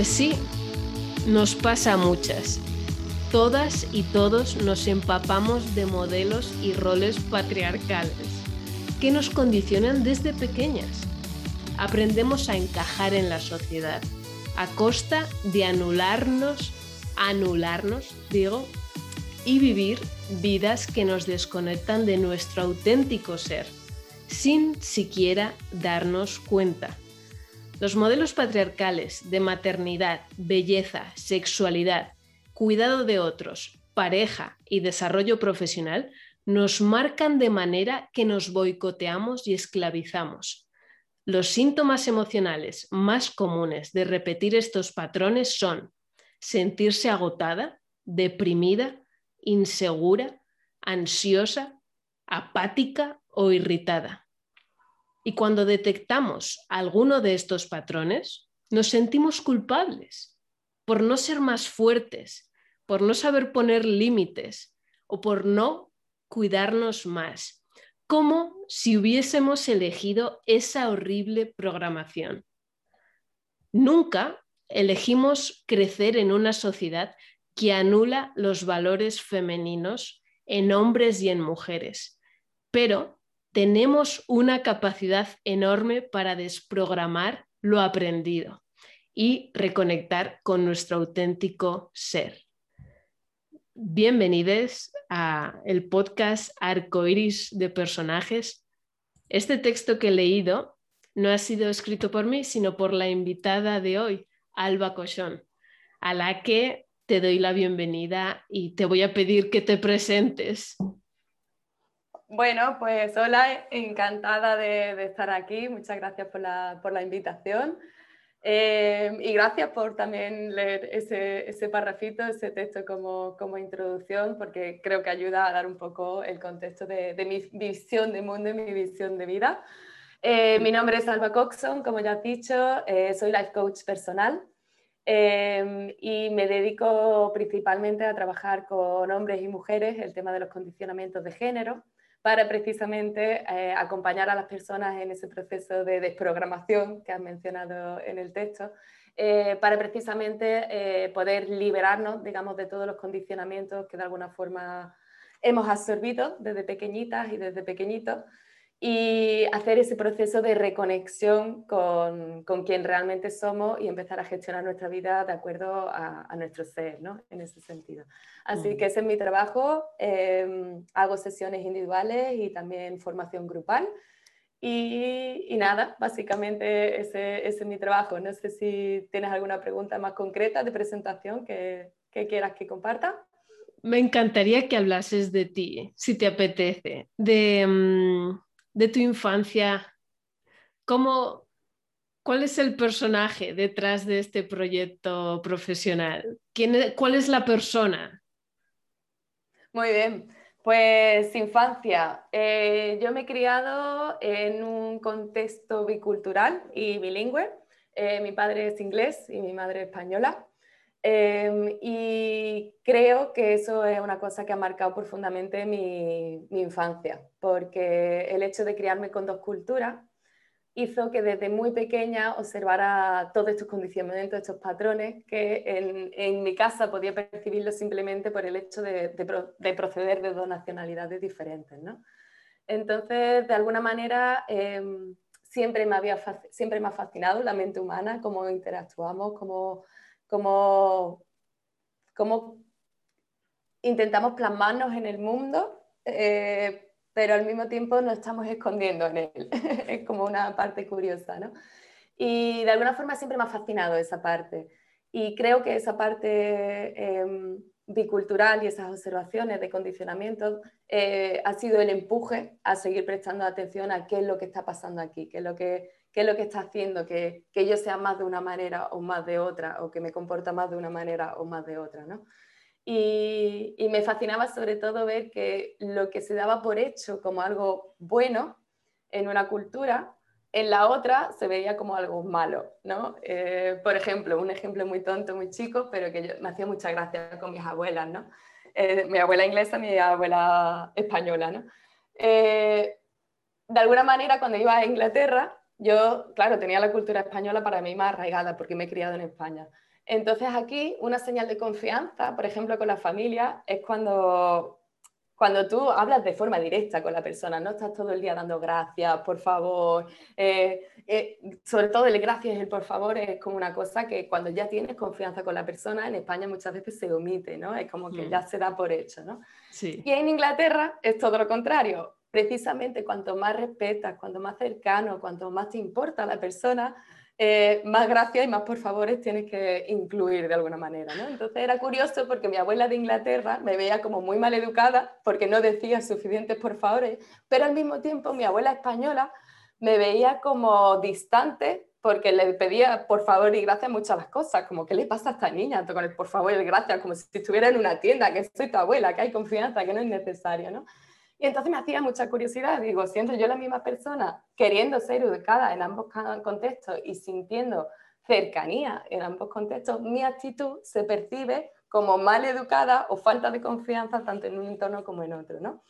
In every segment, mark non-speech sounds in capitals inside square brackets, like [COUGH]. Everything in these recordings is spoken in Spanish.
Pues sí, nos pasa muchas. Todas y todos nos empapamos de modelos y roles patriarcales que nos condicionan desde pequeñas. Aprendemos a encajar en la sociedad a costa de anularnos, anularnos, digo, y vivir vidas que nos desconectan de nuestro auténtico ser, sin siquiera darnos cuenta. Los modelos patriarcales de maternidad, belleza, sexualidad, cuidado de otros, pareja y desarrollo profesional nos marcan de manera que nos boicoteamos y esclavizamos. Los síntomas emocionales más comunes de repetir estos patrones son sentirse agotada, deprimida, insegura, ansiosa, apática o irritada. Y cuando detectamos alguno de estos patrones, nos sentimos culpables por no ser más fuertes, por no saber poner límites o por no cuidarnos más, como si hubiésemos elegido esa horrible programación. Nunca elegimos crecer en una sociedad que anula los valores femeninos en hombres y en mujeres, pero tenemos una capacidad enorme para desprogramar lo aprendido y reconectar con nuestro auténtico ser. Bienvenidos a el podcast Arcoiris de personajes. Este texto que he leído no ha sido escrito por mí, sino por la invitada de hoy, Alba Cochón, a la que te doy la bienvenida y te voy a pedir que te presentes. Bueno, pues hola, encantada de, estar aquí. Muchas gracias por la, invitación. Eh, y gracias por también leer ese, ese parrafito, ese texto como, como, introducción, porque creo que ayuda a dar un poco el contexto de, mi visión de mundo y mi visión de vida. Eh, mi nombre es Alba Coxon, como ya has dicho, eh, soy life coach personal y me dedico principalmente a trabajar con hombres y mujeres el tema de los condicionamientos de género para precisamente eh, acompañar a las personas en ese proceso de desprogramación que has mencionado en el texto, eh, para precisamente eh, poder liberarnos, digamos, de todos los condicionamientos que de alguna forma hemos absorbido desde pequeñitas y desde pequeñitos y hacer ese proceso de reconexión con, con, quien realmente somos y empezar a gestionar nuestra vida de acuerdo a, a nuestro ser, ¿no? En ese sentido. Así que ese es mi trabajo. Em, hago sesiones individuales y también formación grupal. Y, y nada, básicamente ese, ese, es mi trabajo. No sé si tienes alguna pregunta más concreta de presentación que, que quieras que comparta. Me encantaría que hablases de ti, si te apetece, de... Mm, de tu infancia, ¿cómo, ¿cuál es el personaje detrás de este proyecto profesional? ¿Quién, ¿Cuál es la persona? Muy bien, pues infancia. Eh, yo me he criado en un contexto bicultural y bilingüe. Eh, mi padre es inglés y mi madre española. Em, y creo que eso es una cosa que ha marcado profundamente mi, infancia, porque el hecho de criarme con dos culturas hizo que desde muy pequeña observara todos estos condicionamientos, estos patrones, que en, mi casa podía percibirlos simplemente por el hecho de, proceder de dos nacionalidades diferentes. ¿no? Entonces, de alguna manera, em, siempre, me había, siempre me ha fascinado la mente humana, cómo interactuamos, cómo cómo, intentamos plasmarnos en el mundo, eh, pero al mismo tiempo nos estamos escondiendo en él. [LAUGHS] es como una parte curiosa, ¿no? Y de alguna forma siempre me ha fascinado esa parte. Y creo que esa parte em, bicultural y esas observaciones de condicionamiento eh, ha sido el empuje a seguir prestando atención a qué es lo que está pasando aquí, qué es lo que qué es lo que está haciendo que, que, yo sea más de una manera o más de otra, o que me comporta más de una manera o más de otra. ¿no? Y, y, me fascinaba sobre todo ver que lo que se daba por hecho como algo bueno en una cultura, en la otra se veía como algo malo. ¿no? Eh, por ejemplo, un ejemplo muy tonto, muy chico, pero que me hacía mucha gracia con mis abuelas. ¿no? Eh, mi abuela inglesa, mi abuela española. ¿no? Eh, de alguna manera, cuando iba a Inglaterra, yo, claro, tenía la cultura española para mí más arraigada porque me he criado en España. Entonces aquí una señal de confianza, por ejemplo, con la familia, es cuando cuando tú hablas de forma directa con la persona, no estás todo el día dando gracias, por favor, eh, eh, sobre todo el gracias y el por favor es como una cosa que cuando ya tienes confianza con la persona, en España muchas veces se omite, ¿no? Es como que mm. ya se da por hecho, ¿no? Sí. Y en Inglaterra es todo lo contrario. Precisamente cuanto más respetas, cuanto más cercano, cuanto más te importa la persona, eh, más gracias y más por favores tienes que incluir de alguna manera. ¿no? Entonces era curioso porque mi abuela de Inglaterra me veía como muy mal educada porque no decía suficientes por favores, pero al mismo tiempo mi abuela española me veía como distante porque le pedía por favor y gracias muchas las cosas, como ¿qué le pasa a esta niña con el por favor y gracias? Como si estuviera en una tienda, que soy tu abuela, que hay confianza, que no es necesario, ¿no? Y entonces me hacía mucha curiosidad, digo, siendo yo la misma persona, queriendo ser educada en ambos contextos y sintiendo cercanía en ambos contextos, mi actitud se percibe como mal educada o falta de confianza tanto en un entorno como en otro, ¿no?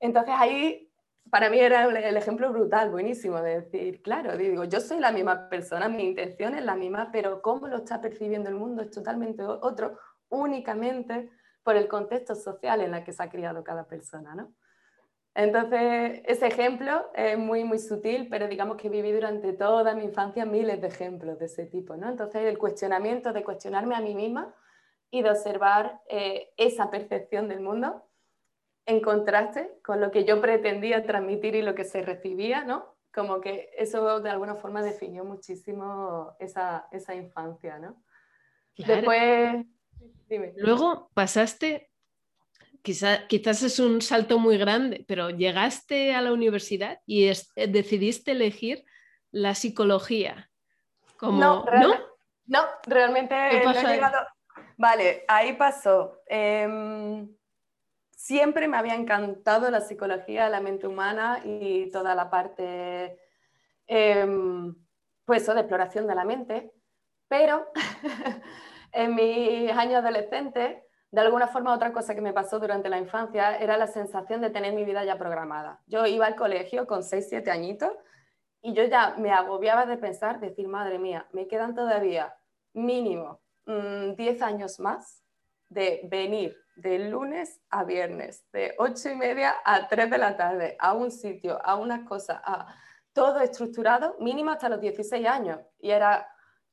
Entonces ahí para mí era el ejemplo brutal, buenísimo, de decir, claro, digo, yo soy la misma persona, mi intención es la misma, pero cómo lo está percibiendo el mundo es totalmente otro, únicamente por el contexto social en el que se ha criado cada persona, ¿no? Entonces, ese ejemplo es muy, muy sutil, pero digamos que viví durante toda mi infancia miles de ejemplos de ese tipo, ¿no? Entonces, el cuestionamiento de cuestionarme a mí misma y de observar eh, esa percepción del mundo en contraste con lo que yo pretendía transmitir y lo que se recibía, ¿no? Como que eso de alguna forma definió muchísimo esa, esa infancia, ¿no? Después, dime. Luego pasaste quizás es un salto muy grande, pero llegaste a la universidad y eh, decidiste elegir la psicología. Como, no, no, realmente no he llegado. Vale, ahí pasó. Em, siempre me había encantado la psicología, la mente humana y toda la parte em, pues, de exploración de la mente, pero [LAUGHS] en mis años adolescentes de alguna forma otra cosa que me pasó durante la infancia era la sensación de tener mi vida ya programada. Yo iba al colegio con 6, 7 añitos y yo ya me agobiaba de pensar, decir, madre mía, me quedan todavía mínimo 10 mm, años más de venir de lunes a viernes, de 8 y media a 3 de la tarde, a un sitio, a una cosa, a todo estructurado, mínimo hasta los 16 años. Y era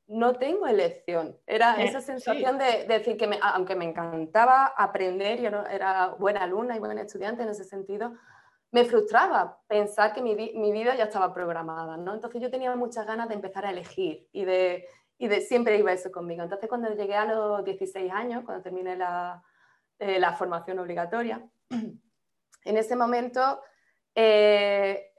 no tengo elección. Era eh, esa sensación de, decir que aunque me encantaba aprender, yo era buena alumna y buena estudiante en ese sentido, me frustraba pensar que mi, vida ya estaba programada, ¿no? Entonces yo tenía muchas ganas de empezar a elegir y de, y de siempre iba eso conmigo. Entonces cuando llegué a los 16 años, cuando terminé la, eh, la formación obligatoria, [CLEARS THROAT] en ese momento eh,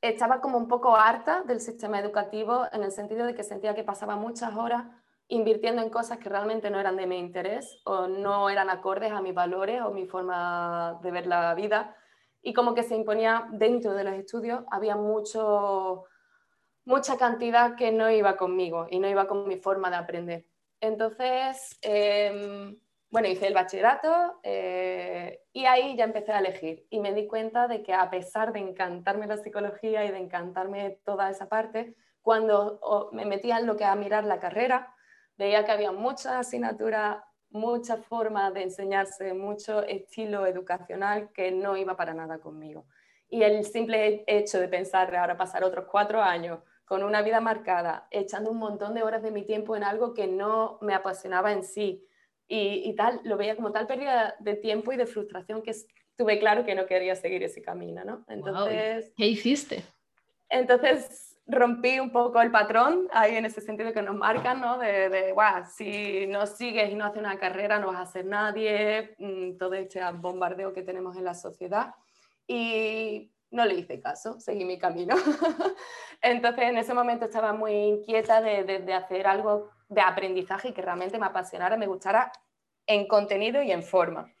estaba como un poco harta del sistema educativo en el sentido de que sentía que pasaba muchas horas invirtiendo en cosas que realmente no eran de mi interés o no eran acordes a mis valores o mi forma de ver la vida. Y como que se imponía dentro de los estudios había mucho mucha cantidad que no iba conmigo y no iba con mi forma de aprender. Entonces em, bueno, hice el bachillerato eh, y ahí ya empecé a elegir y me di cuenta de que a pesar de encantarme la psicología y de encantarme toda esa parte, cuando me metía en lo que a mirar la carrera, veía que había muchas asignaturas, muchas formas de enseñarse, mucho estilo educacional que no iba para nada conmigo. Y el simple hecho de pensar ahora pasar otros cuatro años con una vida marcada, echando un montón de horas de mi tiempo en algo que no me apasionaba en sí, y, tal, lo veía como tal pérdida de tiempo y de frustración que tuve claro que no quería seguir ese camino, ¿no? Entonces, ¿Qué hiciste? Entonces rompí un poco el patrón, ahí en ese sentido que nos marcan, ¿no? De, de si no sigues y no haces una carrera no vas a ser nadie, mm, todo este bombardeo que tenemos en la sociedad. Y no le hice caso, seguí mi camino. [LAUGHS] Entonces en ese momento estaba muy inquieta de, de hacer algo de aprendizaje y que realmente me apasionara, me gustara en contenido y en forma.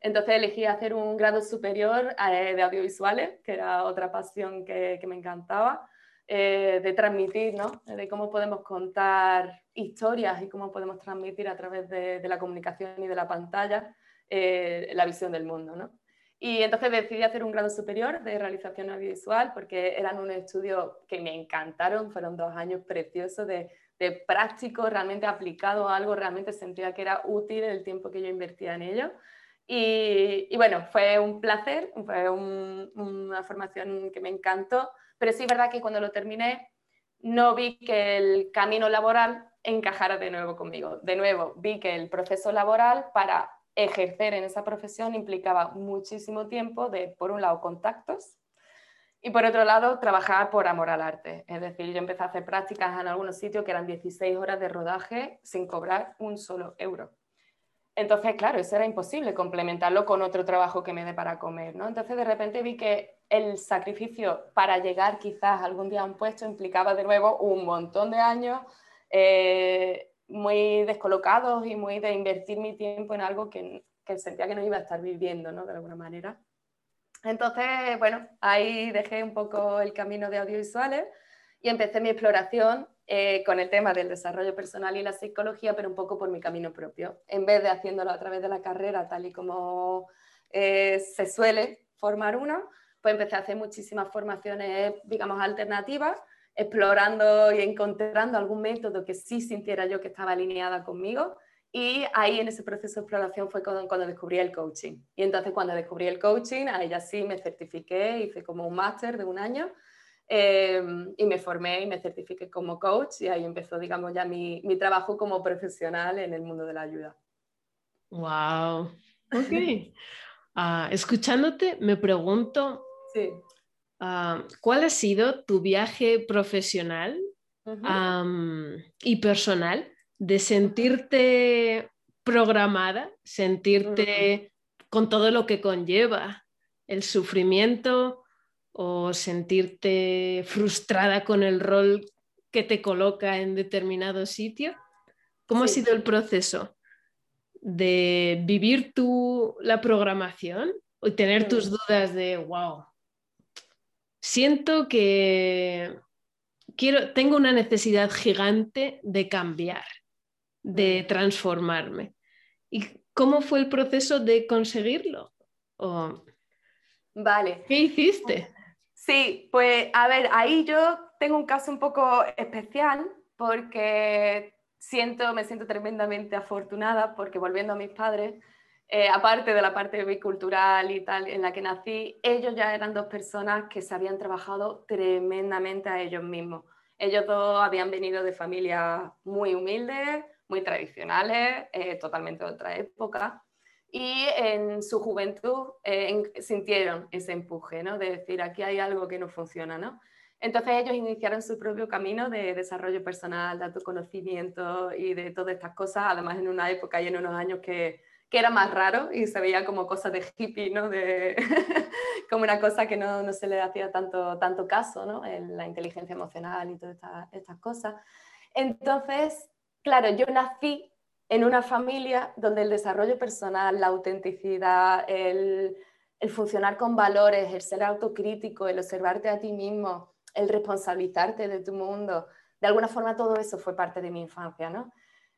Entonces elegí hacer un grado superior eh, de audiovisuales, que era otra pasión que, me encantaba, eh, de transmitir, ¿no? de cómo podemos contar historias y cómo podemos transmitir a través de, la comunicación y de la pantalla eh, la visión del mundo. ¿no? Y entonces decidí hacer un grado superior de realización audiovisual porque eran un estudio que me encantaron, fueron dos años preciosos de de práctico, realmente aplicado a algo, realmente sentía que era útil el tiempo que yo invertía en ello. Y, bueno, fue un placer, fue una formación que me encantó, pero sí es verdad que cuando lo terminé no vi que el camino laboral encajara de nuevo conmigo. De nuevo, vi que el proceso laboral para ejercer en esa profesión implicaba muchísimo tiempo de, por un lado, contactos y por otro lado, trabajar por amor al arte. Es decir, yo empecé a hacer prácticas en algunos sitios que eran 16 horas de rodaje sin cobrar un solo euro. Entonces, claro, eso era imposible complementarlo con otro trabajo que me dé para comer, ¿no? Entonces, de repente vi que el sacrificio para llegar quizás algún día a un puesto implicaba de nuevo un montón de años eh, muy descolocados y muy de invertir mi tiempo en algo que, que, sentía que no iba a estar viviendo, ¿no? De alguna manera. Entonces, bueno, ahí dejé un poco el camino de audiovisuales y empecé mi exploración eh, con el tema del desarrollo personal y la psicología, pero un poco por mi camino propio. En vez de haciéndolo a través de la carrera, tal y como eh, se suele formar uno, pues empecé a hacer muchísimas formaciones, digamos, alternativas, explorando y encontrando algún método que sí sintiera yo que estaba alineada conmigo. Y ahí en ese proceso de exploración fue cuando, cuando, descubrí el coaching. Y entonces cuando descubrí el coaching, ahí ya sí me certifiqué, hice como un máster de un año Em, y me formé y me certifiqué como coach y ahí empezó, digamos, ya mi, mi trabajo como profesional en el mundo de la ayuda. ¡Wow! [LAUGHS] Ok. Ah, escuchándote, me pregunto, sí. Uh, ¿cuál ha sido tu viaje profesional um, y personal de sentirte programada, sentirte con todo lo que conlleva el sufrimiento, o sentirte frustrada con el rol que te coloca en determinado sitio. ¿Cómo ha sido el proceso de vivir tú la programación y tener tus mm. dudas de, wow, siento que quiero, tengo una necesidad gigante de cambiar, de mm. transformarme? ¿Y cómo fue el proceso de conseguirlo? Vale. ¿Qué hiciste? Sí, pues a ver, ahí yo tengo un caso un poco especial porque siento, me siento tremendamente afortunada porque volviendo a mis padres, eh, aparte de la parte bicultural y tal en la que nací, ellos ya eran dos personas que se habían trabajado tremendamente a ellos mismos. Ellos dos habían venido de familias muy humildes, muy tradicionales, eh, totalmente de otra época y en su juventud eh, sintieron ese empuje, ¿no? De decir, aquí hay algo que no funciona, ¿no? Entonces ellos iniciaron su propio camino de desarrollo personal, de autoconocimiento y de todas estas cosas, además en una época y en unos años que, que era más raro y se veía como cosa de hippie, ¿no? De, [LAUGHS] como una cosa que no, no, se le hacía tanto, tanto caso, ¿no? En la inteligencia emocional y todas estas, estas cosas. Entonces, claro, yo nací en una familia donde el desarrollo personal, la autenticidad, el, funcionar con valores, el ser autocrítico, el observarte a ti mismo, el responsabilizarte de tu mundo, de alguna forma todo eso fue parte de mi infancia, ¿no?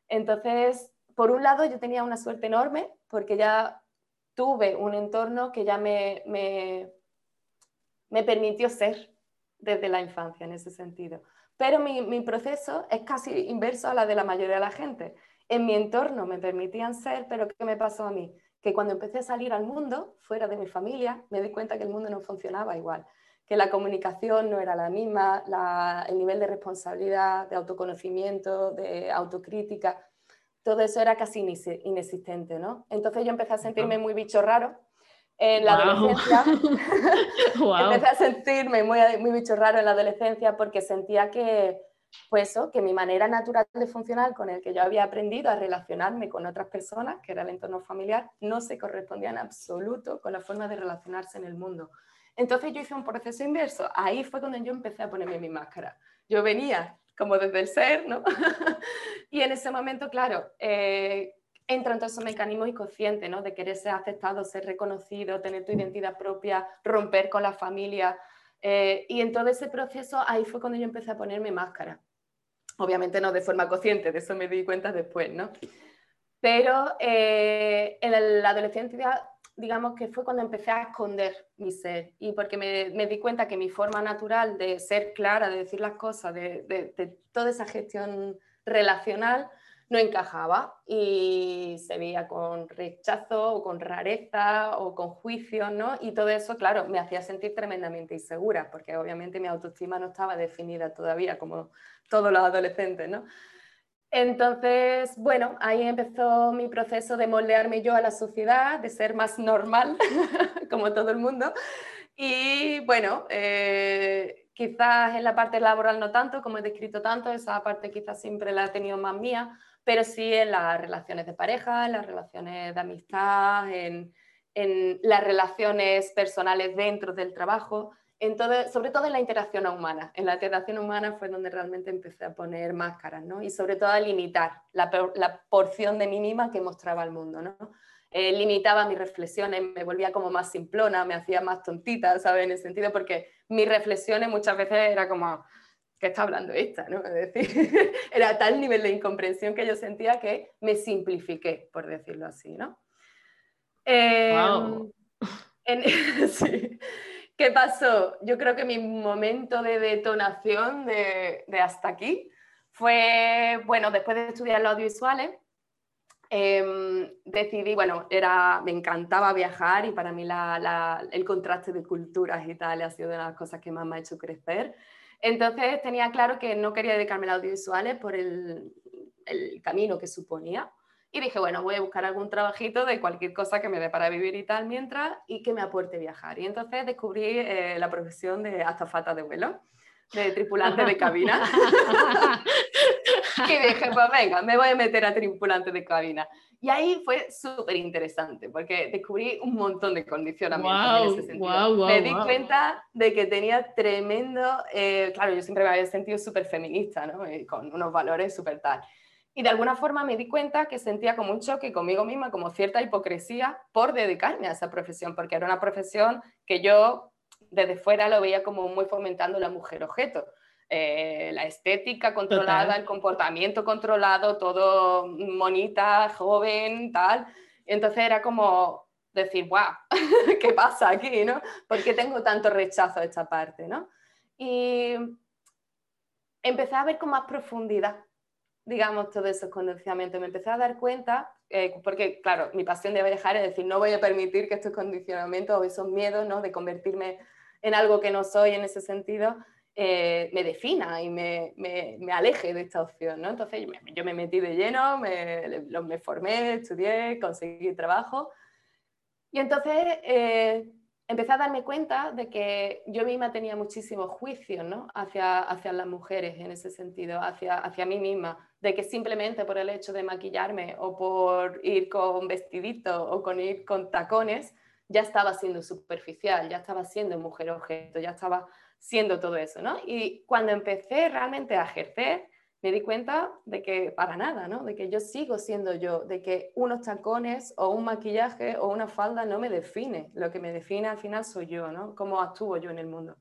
Entonces, por un lado yo tenía una suerte enorme porque ya tuve un entorno que ya me, me, me permitió ser desde la infancia en ese sentido. Pero mi, mi proceso es casi inverso a la de la mayoría de la gente en mi entorno me permitían ser, pero ¿qué me pasó a mí? Que cuando empecé a salir al mundo, fuera de mi familia, me di cuenta que el mundo no funcionaba igual, que la comunicación no era la misma, el nivel de responsabilidad, de autoconocimiento, de autocrítica, todo eso era casi inexistente, ¿no? Entonces yo empecé a sentirme muy bicho raro en la adolescencia. [LAUGHS] [LAUGHS] empecé a sentirme muy, muy bicho raro en la adolescencia porque sentía que pues eso, que mi manera natural de funcionar con el que yo había aprendido a relacionarme con otras personas, que era el entorno familiar, no se correspondía en absoluto con la forma de relacionarse en el mundo. Entonces yo hice un proceso inverso. Ahí fue cuando yo empecé a ponerme mi máscara. Yo venía como desde el ser, ¿no? [LAUGHS] y en ese momento, claro, eh, entra en todos esos mecanismos inconscientes, ¿no? De querer ser aceptado, ser reconocido, tener tu identidad propia, romper con la familia, eh, y en todo ese proceso, ahí fue cuando yo empecé a ponerme máscara. Obviamente no de forma consciente, de eso me di cuenta después, ¿no? Pero eh, en la adolescencia, digamos que fue cuando empecé a esconder mi ser y porque me, me, di cuenta que mi forma natural de ser clara, de decir las cosas, de, de, toda esa gestión relacional no encajaba y se veía con rechazo o con rareza o con juicio, ¿no? Y todo eso, claro, me hacía sentir tremendamente insegura, porque obviamente mi autoestima no estaba definida todavía como todos los adolescentes, ¿no? Entonces, bueno, ahí empezó mi proceso de moldearme yo a la sociedad, de ser más normal, [LAUGHS] como todo el mundo. Y bueno, eh, quizás en la parte laboral no tanto, como he descrito tanto, esa parte quizás siempre la he tenido más mía, pero sí en las relaciones de pareja, en las relaciones de amistad, en, las relaciones personales dentro del trabajo, en todo, sobre todo en la interacción humana. En la interacción humana fue donde realmente empecé a poner máscaras, ¿no? Y sobre todo a limitar la, la porción de mí misma que mostraba al mundo, ¿no? Eh, limitaba mis reflexiones, me volvía como más simplona, me hacía más tontita, ¿sabes? En el sentido porque mis reflexiones muchas veces era como, ¿qué está hablando esta? ¿no? Es decir, [LAUGHS] era tal nivel de incomprensión que yo sentía que me simplifiqué, por decirlo así, ¿no? Em, [LAUGHS] ¿Qué pasó? Yo creo que mi momento de detonación de, hasta aquí fue, bueno, después de estudiar los audiovisuales, em, decidí, bueno, era, me encantaba viajar y para mí el contraste de culturas y tal ha sido una de las cosas que más me ha hecho crecer. Entonces tenía claro que no quería dedicarme a audiovisuales por el, camino que suponía. Y dije, bueno, voy a buscar algún trabajito de cualquier cosa que me dé para vivir y tal mientras y que me aporte viajar. Y entonces descubrí eh, la profesión de azafata de vuelo, de tripulante de cabina. [LAUGHS] y dije, pues venga, me voy a meter a tripulante de cabina. Y ahí fue súper interesante porque descubrí un montón de condicionamientos en ese sentido. me di cuenta de que tenía tremendo, eh, claro, yo siempre me había sentido súper feminista, ¿no? Eh, con unos valores súper tal. Y de alguna forma me di cuenta que sentía como un choque conmigo misma, como cierta hipocresía por dedicarme a esa profesión, porque era una profesión que yo desde fuera lo veía como muy fomentando la mujer objeto. Eh, la estética controlada, el comportamiento controlado, todo monita, joven, tal. Entonces era como decir, guau, [LAUGHS] ¿qué pasa aquí? ¿no? ¿Por qué tengo tanto rechazo a esta parte? ¿no? Y empecé a ver con más profundidad, digamos, todos esos condicionamientos. Me empecé a dar cuenta, eh, porque claro, mi pasión de viajar es decir, no voy a permitir que estos condicionamientos o esos miedos ¿no? de convertirme en algo que no soy en ese sentido, eh, me defina y me, me, aleje de esta opción. ¿no? Entonces yo me, metí de lleno, me, formé, estudié, conseguí trabajo. Y entonces eh, empecé a darme cuenta de que yo misma tenía muchísimos juicios ¿no? hacia, hacia las mujeres en ese sentido, hacia, hacia mí misma, de que simplemente por el hecho de maquillarme o por ir con vestidito o con ir con tacones, ya estaba siendo superficial, ya estaba siendo mujer objeto, ya estaba siendo todo eso, ¿no? Y cuando empecé realmente a ejercer, me di cuenta de que para nada, ¿no? De que yo sigo siendo yo, de que unos tacones o un maquillaje o una falda no me define, lo que me define al final soy yo, ¿no? Cómo actúo yo en el mundo.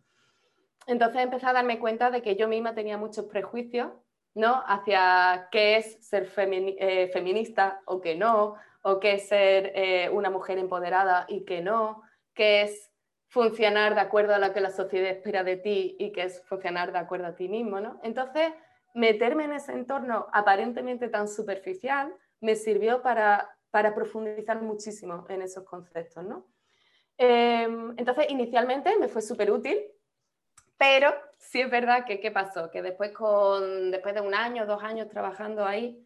Entonces empecé a darme cuenta de que yo misma tenía muchos prejuicios, ¿no? Hacia qué es ser eh, feminista o qué no, o qué es ser eh, una mujer empoderada y qué no, qué es funcionar de acuerdo a lo que la sociedad espera de ti y que es funcionar de acuerdo a ti mismo, ¿no? Entonces, meterme en ese entorno aparentemente tan superficial me sirvió para, para profundizar muchísimo en esos conceptos, ¿no? Em, entonces, inicialmente me fue súper útil, pero sí es verdad que, ¿qué pasó? Que después, con, después de un año, dos años trabajando ahí,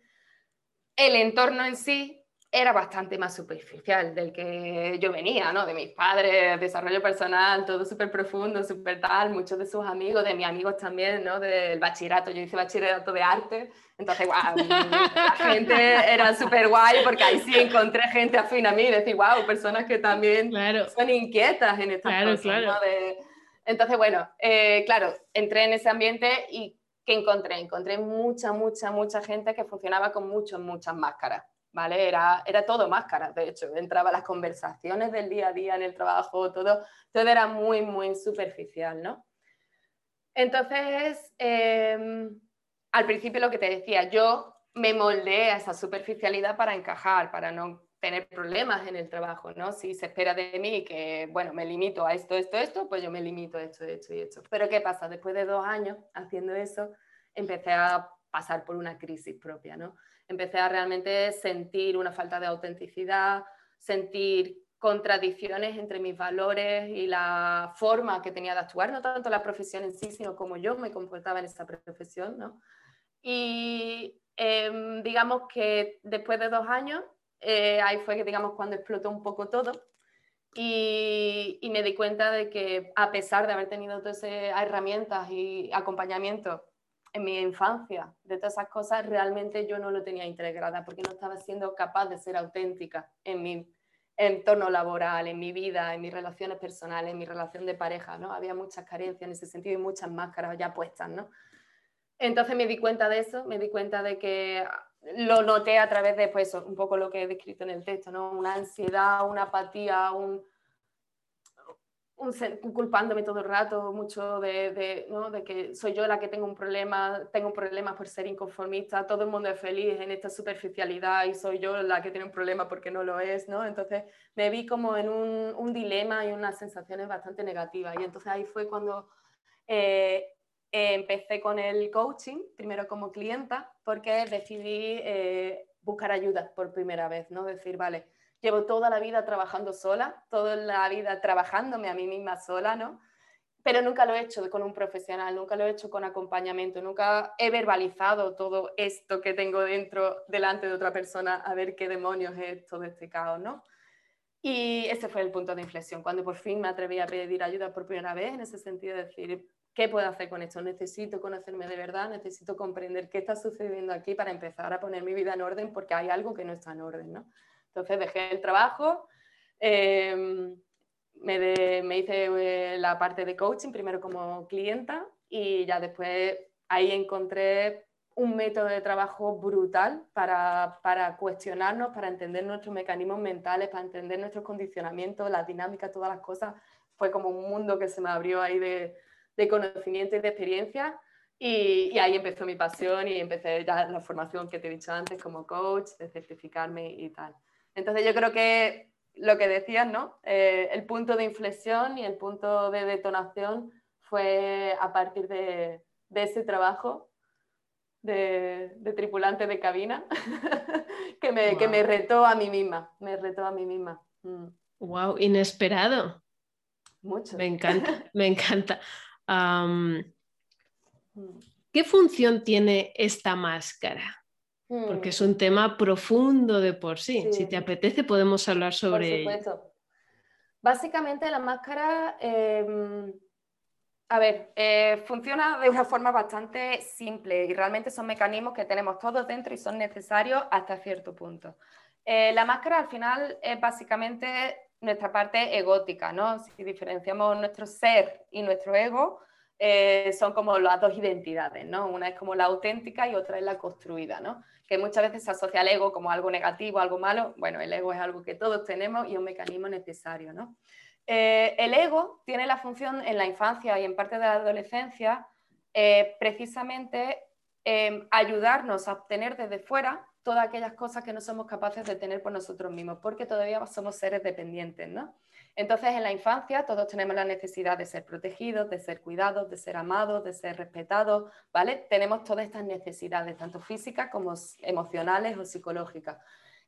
el entorno en sí era bastante más superficial del que yo venía, ¿no? De mis padres, desarrollo personal, todo súper profundo, súper tal, muchos de sus amigos, de mis amigos también, ¿no? Del bachillerato, yo hice bachillerato de arte, entonces, wow, [LAUGHS] la gente era súper guay porque ahí sí encontré gente afín a mí, decir, wow, personas que también son inquietas en estas claro, cosas, ¿no? Entonces, bueno, eh, claro, entré en ese ambiente y ¿qué encontré? Encontré mucha, mucha, mucha gente que funcionaba con muchas, muchas máscaras ¿vale? Era, era todo máscara, de hecho, entraba las conversaciones del día a día en el trabajo, todo, todo era muy, muy superficial, ¿no? Entonces, em, al principio lo que te decía, yo me moldeé a esa superficialidad para encajar, para no tener problemas en el trabajo, ¿no? Si se espera de mí que, bueno, me limito a esto, esto, esto, pues yo me limito a esto, esto y esto. Pero ¿qué pasa? Después de dos años haciendo eso, empecé a pasar por una crisis propia, ¿no? Empecé a realmente sentir una falta de autenticidad, sentir contradicciones entre mis valores y la forma que tenía de actuar, no tanto la profesión en sí, sino como yo me comportaba en esa profesión, ¿no? Y em, digamos que después de dos años, eh, ahí fue que digamos cuando explotó un poco todo y, y, me di cuenta de que a pesar de haber tenido todas esas herramientas y acompañamiento en mi infancia, de todas esas cosas, realmente yo no lo tenía integrada porque no estaba siendo capaz de ser auténtica en mi entorno laboral, en mi vida, en mis relaciones personales, en mi relación de pareja, ¿no? Había muchas carencias en ese sentido y muchas máscaras ya puestas, ¿no? Entonces me di cuenta de eso, me di cuenta de que lo noté a través de pues, un poco lo que he descrito en el texto, ¿no? Una ansiedad, una apatía, un, culpándome todo el rato, mucho de, de, ¿no? de, que soy yo la que tengo un problema, tengo un problema por ser inconformista, todo el mundo es feliz en esta superficialidad y soy yo la que tiene un problema porque no lo es, ¿no? Entonces me vi como en un, un dilema y unas sensaciones bastante negativas y entonces ahí fue cuando eh, empecé con el coaching, primero como clienta, porque decidí eh, buscar ayuda por primera vez, ¿no? Decir, vale, llevo toda la vida trabajando sola, toda la vida trabajándome a mí misma sola, ¿no? Pero nunca lo he hecho con un profesional, nunca lo he hecho con acompañamiento, nunca he verbalizado todo esto que tengo dentro delante de otra persona a ver qué demonios es todo este caos, ¿no? Y ese fue el punto de inflexión, cuando por fin me atreví a pedir ayuda por primera vez, en ese sentido de decir, ¿qué puedo hacer con esto? Necesito conocerme de verdad, necesito comprender qué está sucediendo aquí para empezar a poner mi vida en orden porque hay algo que no está en orden, ¿no? Entonces dejé el trabajo, em, me, hice eh, la parte de coaching, primero como clienta y ya después ahí encontré un método de trabajo brutal para, para, cuestionarnos, para entender nuestros mecanismos mentales, para entender nuestros condicionamientos, las dinámicas, todas las cosas. Fue como un mundo que se me abrió ahí de, de conocimiento y de experiencia. Y, y, ahí empezó mi pasión y empecé ya la formación que te he dicho antes como coach, de certificarme y tal. Entonces yo creo que lo que decías, ¿no? Eh, el punto de inflexión y el punto de detonación fue a partir de, ese trabajo de, tripulante de cabina [LAUGHS] que, me, que, me, retó a mí misma, me retó a mí misma. Wow, mm. inesperado. Mucho. Me encanta, [LAUGHS] me encanta. ¿Qué función tiene esta máscara? Porque es mm. un tema profundo de por sí. Si te apetece, podemos hablar sobre por supuesto. Básicamente la máscara, em, a ver, eh, funciona de una forma bastante simple y realmente son mecanismos que tenemos todos dentro y son necesarios hasta cierto punto. Eh, la máscara al final es básicamente nuestra parte egótica, ¿no? Si diferenciamos nuestro ser y nuestro ego, eh, son como las dos identidades, ¿no? Una es como la auténtica y otra es la construida, ¿no? Que muchas veces se asocia al ego como algo negativo, algo malo. Bueno, el ego es algo que todos tenemos y un mecanismo necesario, ¿no? Eh, el ego tiene la función en la infancia y en parte de la adolescencia eh, precisamente ayudarnos a obtener desde fuera todas aquellas cosas que no somos capaces de tener por nosotros mismos, porque todavía somos seres dependientes, ¿no? Entonces, en la infancia todos tenemos la necesidad de ser protegidos, de ser cuidados, de ser amados, de ser respetados, ¿vale? Tenemos todas estas necesidades, tanto físicas como emocionales o psicológicas.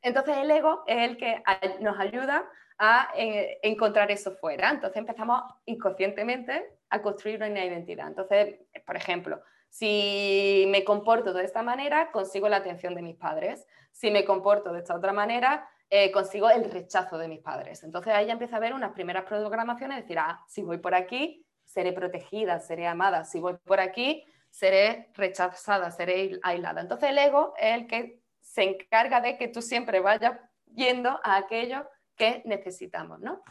Entonces, el ego es el que nos ayuda a eh, encontrar eso fuera. Entonces, empezamos inconscientemente a construir una identidad. Entonces, por ejemplo, si me comporto de esta manera, consigo la atención de mis padres. Si me comporto de esta otra manera, eh, consigo el rechazo de mis padres. Entonces ahí empieza a haber unas primeras programaciones, decir, ah, si voy por aquí, seré protegida, seré amada, si voy por aquí, seré rechazada, seré aislada. Entonces el ego es el que se encarga de que tú siempre vayas yendo a aquello que necesitamos, ¿no?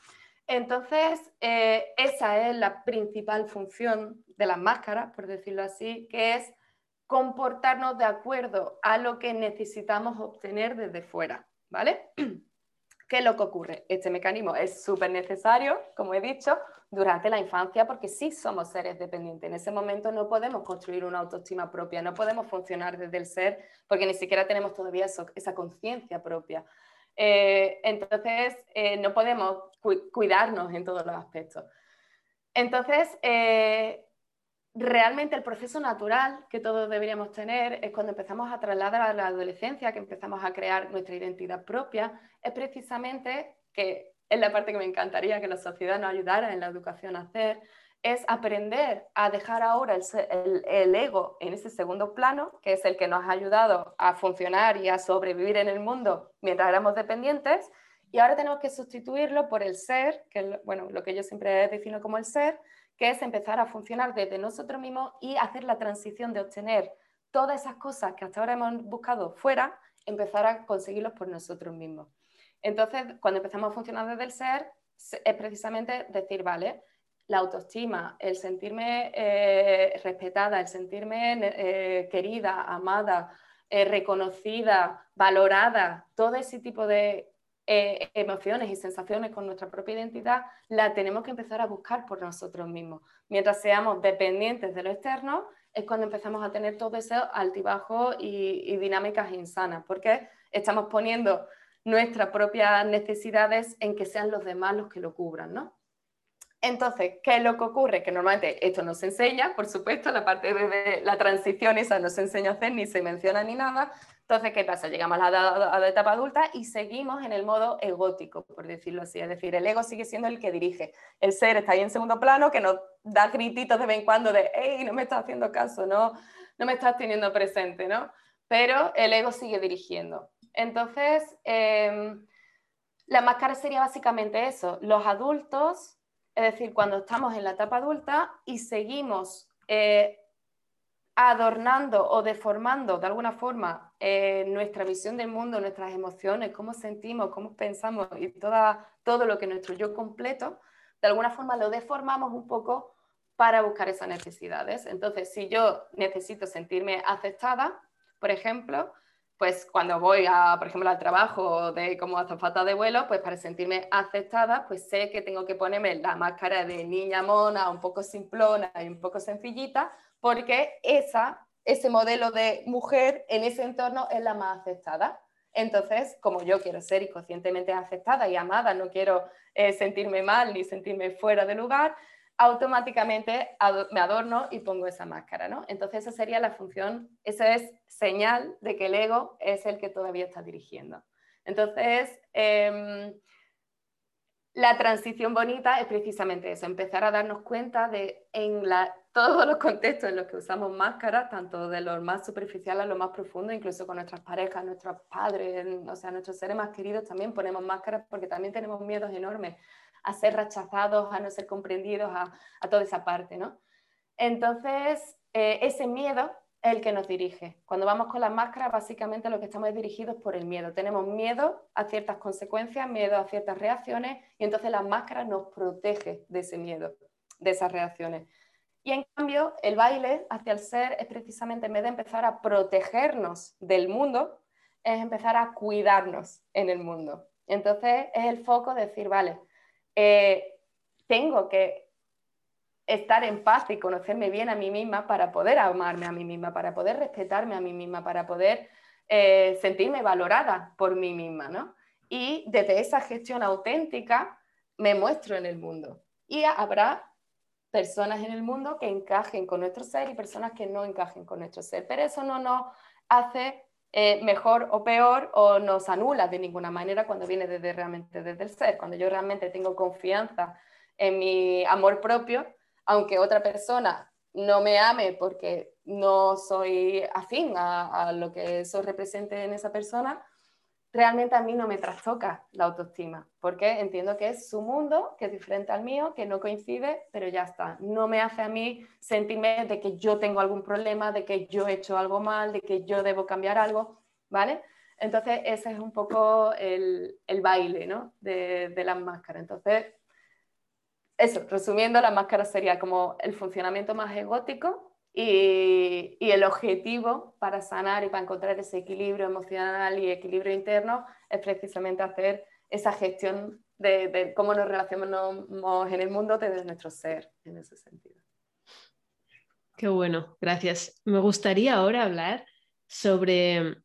Entonces, eh, esa es la principal función de las máscaras, por decirlo así, que es comportarnos de acuerdo a lo que necesitamos obtener desde fuera. ¿Vale? [CLEARS THROAT] ¿Qué es lo que ocurre? Este mecanismo es súper necesario, como he dicho, durante la infancia porque sí somos seres dependientes. En ese momento no podemos construir una autoestima propia, no podemos funcionar desde el ser porque ni siquiera tenemos todavía esa conciencia propia. Eh, entonces, eh, no podemos cuidarnos en todos los aspectos. Entonces, eh, realmente el proceso natural que todos deberíamos tener es cuando empezamos a trasladar a la adolescencia, que empezamos a crear nuestra identidad propia, es precisamente que es la parte que me encantaría que la sociedad nos ayudara en la educación a hacer, es aprender a dejar ahora el, ego en ese segundo plano, que es el que nos ha ayudado a funcionar y a sobrevivir en el mundo mientras éramos dependientes, y ahora tenemos que sustituirlo por el ser, que es bueno, lo que yo siempre defino como el ser, que es empezar a funcionar desde nosotros mismos y hacer la transición de obtener todas esas cosas que hasta ahora hemos buscado fuera, empezar a conseguirlos por nosotros mismos. Entonces, cuando empezamos a funcionar desde el ser, es precisamente decir, vale, la autoestima, el sentirme eh, respetada, el sentirme eh, querida, amada, eh, reconocida, valorada, todo ese tipo de eh, emociones y sensaciones con nuestra propia identidad, la tenemos que empezar a buscar por nosotros mismos. Mientras seamos dependientes de lo externo, es cuando empezamos a tener todo ese altibajo y, dinámicas insanas, porque estamos poniendo nuestras propias necesidades en que sean los demás los que lo cubran, ¿no? Entonces, ¿qué es lo que ocurre? Que normalmente esto no se enseña, por supuesto, la parte de la transición esa no se enseña a hacer, ni se menciona ni nada, entonces, ¿qué pasa? Llegamos a la, etapa adulta y seguimos en el modo egótico, por decirlo así. Es decir, el ego sigue siendo el que dirige. El ser está ahí en segundo plano, que nos da grititos de vez en cuando de, hey, no me estás haciendo caso, no, no me estás teniendo presente, ¿no? Pero el ego sigue dirigiendo. Entonces, em, la máscara sería básicamente eso. Los adultos, es decir, cuando estamos en la etapa adulta y seguimos eh, adornando o deformando de alguna forma eh, nuestra visión del mundo, nuestras emociones, cómo sentimos, cómo pensamos y toda, todo lo que nuestro yo completo, de alguna forma lo deformamos un poco para buscar esas necesidades. Entonces, si yo necesito sentirme aceptada, por ejemplo, pues cuando voy, a, por ejemplo, al trabajo de como azafata de vuelo, pues para sentirme aceptada, pues sé que tengo que ponerme la máscara de niña mona, un poco simplona y un poco sencillita, porque esa, ese modelo de mujer en ese entorno es la más aceptada. Entonces, como yo quiero ser inconscientemente aceptada y amada, no quiero eh, sentirme mal ni sentirme fuera de lugar, automáticamente me adorno y pongo esa máscara, ¿no? Entonces esa sería la función, esa es señal de que el ego es el que todavía está dirigiendo. Entonces, em, la transición bonita es precisamente eso, empezar a darnos cuenta de en la todos los contextos en los que usamos máscaras, tanto de lo más superficial a lo más profundo, incluso con nuestras parejas, nuestros padres, o sea, nuestros seres más queridos también ponemos máscaras porque también tenemos miedos enormes a ser rechazados, a no ser comprendidos, a, toda esa parte, ¿no? Entonces, eh, ese miedo es el que nos dirige. Cuando vamos con las máscaras, básicamente lo que estamos es dirigidos por el miedo. Tenemos miedo a ciertas consecuencias, miedo a ciertas reacciones, y entonces las máscaras nos protege de ese miedo, de esas reacciones. Y en cambio, el baile hacia el ser es precisamente, en vez de empezar a protegernos del mundo, es empezar a cuidarnos en el mundo. Entonces, es el foco de decir, vale, eh, tengo que estar en paz y conocerme bien a mí misma para poder amarme a mí misma, para poder respetarme a mí misma, para poder eh, sentirme valorada por mí misma, ¿no? Y desde esa gestión auténtica me muestro en el mundo. Y habrá personas en el mundo que encajen con nuestro ser y personas que no encajen con nuestro ser. Pero eso no nos hace eh, mejor o peor o nos anula de ninguna manera cuando viene desde realmente desde el ser. Cuando yo realmente tengo confianza en mi amor propio, aunque otra persona no me ame porque no soy afín a, a lo que eso represente en esa persona, realmente a mí no me trastoca la autoestima, porque entiendo que es su mundo, que es diferente al mío, que no coincide, pero ya está. No me hace a mí sentirme de que yo tengo algún problema, de que yo he hecho algo mal, de que yo debo cambiar algo, ¿vale? Entonces, ese es un poco el, baile, ¿no? De, de las máscaras. Entonces, eso, resumiendo, la máscara sería como el funcionamiento más egótico y, el objetivo para sanar y para encontrar ese equilibrio emocional y equilibrio interno es precisamente hacer esa gestión de, cómo nos relacionamos en el mundo desde nuestro ser, en ese sentido. Qué bueno, gracias. Me gustaría ahora hablar sobre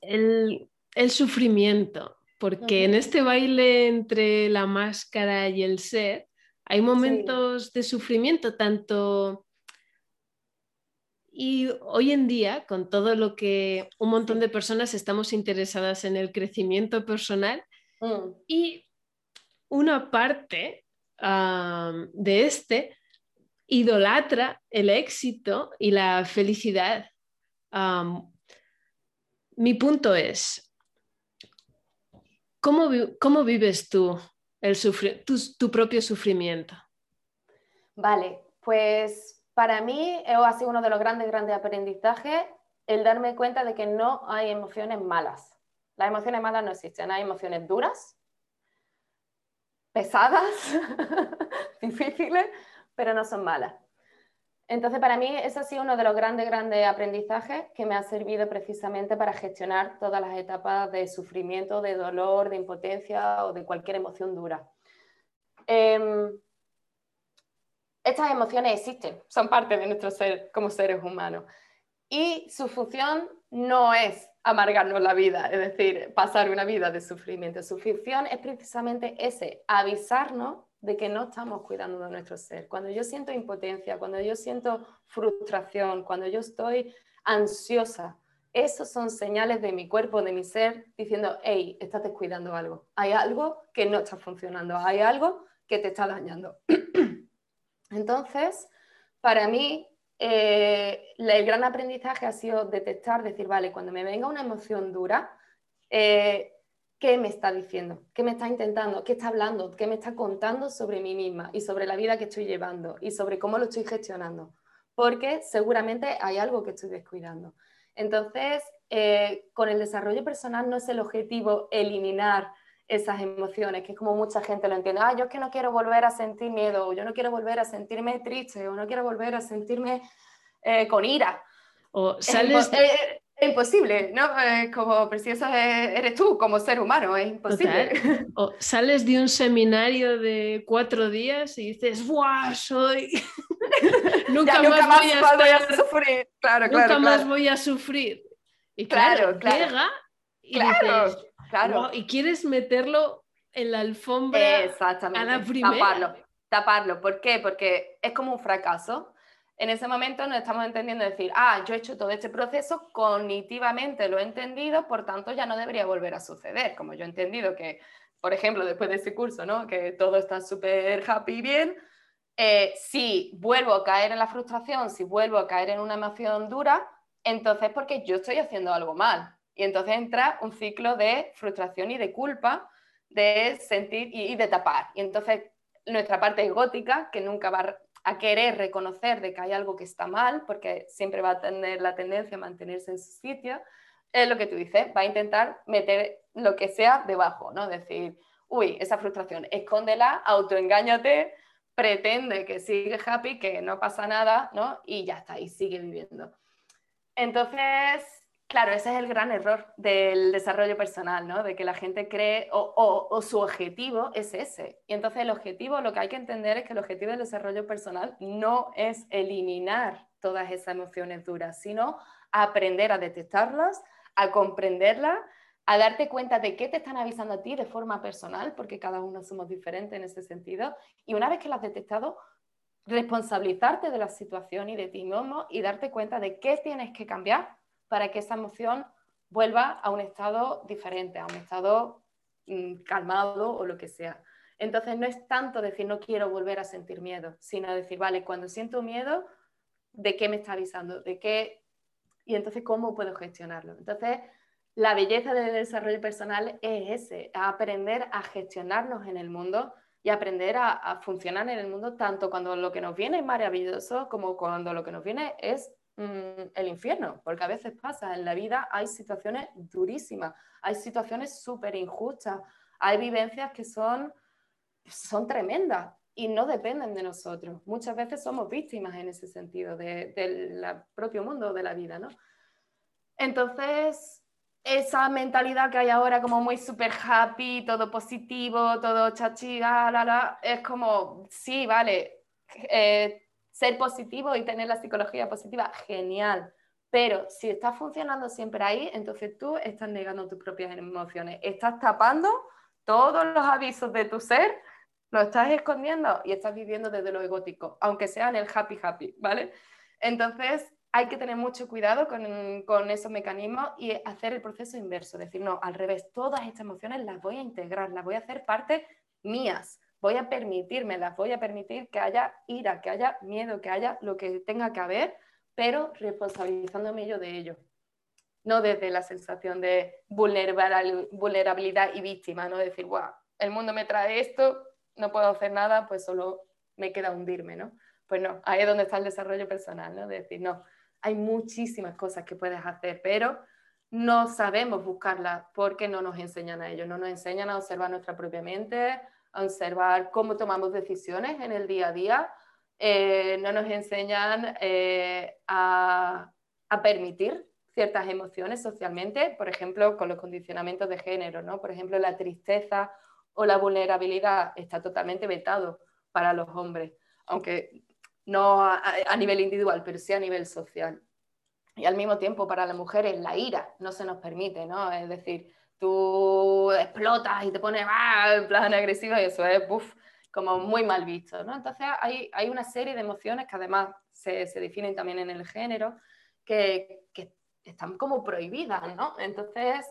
el, sufrimiento, porque en este baile entre la máscara y el ser hay momentos de sufrimiento, tanto y hoy en día, con todo lo que un montón de personas estamos interesadas en el crecimiento personal mm. y una parte de este idolatra el éxito y la felicidad. mi punto es, ¿cómo, cómo vives tú el tu propio sufrimiento? Vale, pues para mí ha sido uno de los grandes, grandes aprendizajes el darme cuenta de que no hay emociones malas. Las emociones malas no existen, hay emociones duras, pesadas, [LAUGHS] difíciles, pero no son malas. Entonces, para mí, ese ha sido uno de los grandes, grandes aprendizajes que me ha servido precisamente para gestionar todas las etapas de sufrimiento, de dolor, de impotencia o de cualquier emoción dura. Em, estas emociones existen, son parte de nuestro ser como seres humanos. Y su función no es amargarnos la vida, es decir, pasar una vida de sufrimiento. Su función es precisamente ese, avisarnos de que no estamos cuidando de nuestro ser. Cuando yo siento impotencia, cuando yo siento frustración, cuando yo estoy ansiosa, esos son señales de mi cuerpo, de mi ser, diciendo, hey, estás descuidando algo. Hay algo que no está funcionando, hay algo que te está dañando. [CLEARS THROAT] Entonces, para mí, eh, el gran aprendizaje ha sido detectar, decir, vale, cuando me venga una emoción dura, eh, ¿qué me está diciendo? ¿Qué me está intentando? ¿Qué está hablando? ¿Qué me está contando sobre mí misma y sobre la vida que estoy llevando y sobre cómo lo estoy gestionando? Porque seguramente hay algo que estoy descuidando. Entonces, eh, con el desarrollo personal no es el objetivo eliminar esas emociones, que es como mucha gente lo entiende, ah, yo es que no quiero volver a sentir miedo, o yo no quiero volver a sentirme triste, o no quiero volver a sentirme eh, con ira. O sales... Es, imposible, ¿no? como, eso eres tú como ser humano, es imposible. [LAUGHS] O sales de un seminario de cuatro días y dices, ¡buah! Soy... [LAUGHS] nunca, más, voy, a sufrir. Claro, nunca más voy a sufrir. Y claro, llega y claro. Claro. y quieres meterlo en la alfombra Exactamente. a la primera. Taparlo, taparlo. ¿Por qué? Porque es como un fracaso. En ese momento nos estamos entendiendo decir, ah, yo he hecho todo este proceso, cognitivamente lo he entendido, por tanto ya no debería volver a suceder. Como yo he entendido que, por ejemplo, después de ese curso, ¿no? que todo está súper happy y bien, eh, si vuelvo a caer en la frustración, si vuelvo a caer en una emoción dura, entonces porque yo estoy haciendo algo mal. Y entonces entra un ciclo de frustración y de culpa, de sentir y, de tapar. Y entonces nuestra parte gótica, que nunca va a querer reconocer de que hay algo que está mal, porque siempre va a tener la tendencia a mantenerse en su sitio, es lo que tú dices, va a intentar meter lo que sea debajo, ¿no? Decir, uy, esa frustración, escóndela, autoengáñate, pretende que sigue happy, que no pasa nada, ¿no? Y ya está, y sigue viviendo. Entonces, Claro, ese es el gran error del desarrollo personal, ¿no? De que la gente cree o, su objetivo es ese. Y entonces el objetivo, lo que hay que entender es que el objetivo del desarrollo personal no es eliminar todas esas emociones duras, sino aprender a detectarlas, a comprenderlas, a darte cuenta de qué te están avisando a ti de forma personal, porque cada uno somos diferentes en ese sentido. Y una vez que las has detectado, responsabilizarte de la situación y de ti mismo y darte cuenta de qué tienes que cambiar para que esa emoción vuelva a un estado diferente, a un estado mm, calmado o lo que sea. Entonces no es tanto decir no quiero volver a sentir miedo, sino decir, vale, cuando siento miedo, ¿de qué me está avisando? ¿De qué? Y entonces, ¿cómo puedo gestionarlo? Entonces, la belleza del desarrollo personal es ese, aprender a gestionarnos en el mundo y aprender a, a, funcionar en el mundo tanto cuando lo que nos viene es maravilloso como cuando lo que nos viene es Mm, el infierno, porque a veces pasa, en la vida hay situaciones durísimas, hay situaciones súper injustas, hay vivencias que son, son tremendas y no dependen de nosotros. Muchas veces somos víctimas en ese sentido del propio mundo de la vida, ¿no? Entonces, esa mentalidad que hay ahora como muy súper happy, todo positivo, todo chachi, la, la, es como, sí, vale, eh, ser positivo y tener la psicología positiva, genial. Pero si estás funcionando siempre ahí, entonces tú estás negando tus propias emociones. Estás tapando todos los avisos de tu ser, lo estás escondiendo y estás viviendo desde lo egótico, aunque sea en el happy happy, ¿vale? Entonces, hay que tener mucho cuidado con, con, esos mecanismos y hacer el proceso inverso, decir, no, al revés, todas estas emociones las voy a integrar, las voy a hacer parte mías, voy a permitírmelas, voy a permitir que haya ira, que haya miedo, que haya lo que tenga que haber, pero responsabilizándome yo de ello. No desde la sensación de vulnerabilidad y víctima, no decir, wow, el mundo me trae esto, no puedo hacer nada, pues solo me queda hundirme, ¿no? Pues no, ahí es donde está el desarrollo personal, ¿no? De decir, no, hay muchísimas cosas que puedes hacer, pero no sabemos buscarlas porque no nos enseñan a ello, no nos enseñan a observar nuestra propia mente, a observar cómo tomamos decisiones en el día a día, eh, no nos enseñan eh, a, a, permitir ciertas emociones socialmente, por ejemplo, con los condicionamientos de género, ¿no? Por ejemplo, la tristeza o la vulnerabilidad está totalmente vetado para los hombres, aunque no a, nivel individual, pero sí a nivel social. Y al mismo tiempo para las mujeres la ira no se nos permite, ¿no? Es decir, tú explotas y te pones ah, en plan agresivo y eso es como muy mal visto, ¿no? Entonces hay, hay una serie de emociones que además se, se definen también en el género que, que están como prohibidas, ¿no? Entonces,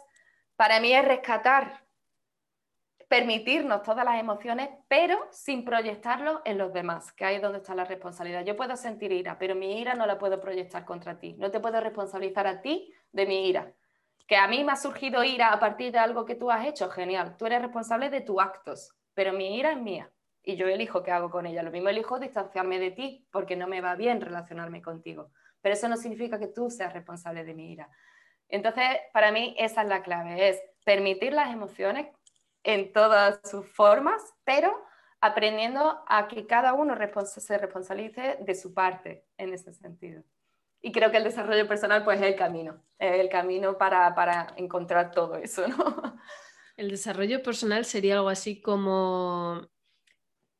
para mí es rescatar permitirnos todas las emociones, pero sin proyectarlo en los demás, que ahí es donde está la responsabilidad. Yo puedo sentir ira, pero mi ira no la puedo proyectar contra ti. No te puedo responsabilizar a ti de mi ira. Que a mí me ha surgido ira a partir de algo que tú has hecho, genial. Tú eres responsable de tus actos, pero mi ira es mía y yo elijo qué hago con ella. Lo mismo elijo distanciarme de ti porque no me va bien relacionarme contigo. Pero eso no significa que tú seas responsable de mi ira. Entonces, para mí esa es la clave, es permitir las emociones en todas sus formas, pero aprendiendo a que cada uno se responsabilice de su parte en ese sentido. Y creo que el desarrollo personal pues es el camino, es el camino para, para encontrar todo eso, ¿no? El desarrollo personal sería algo así como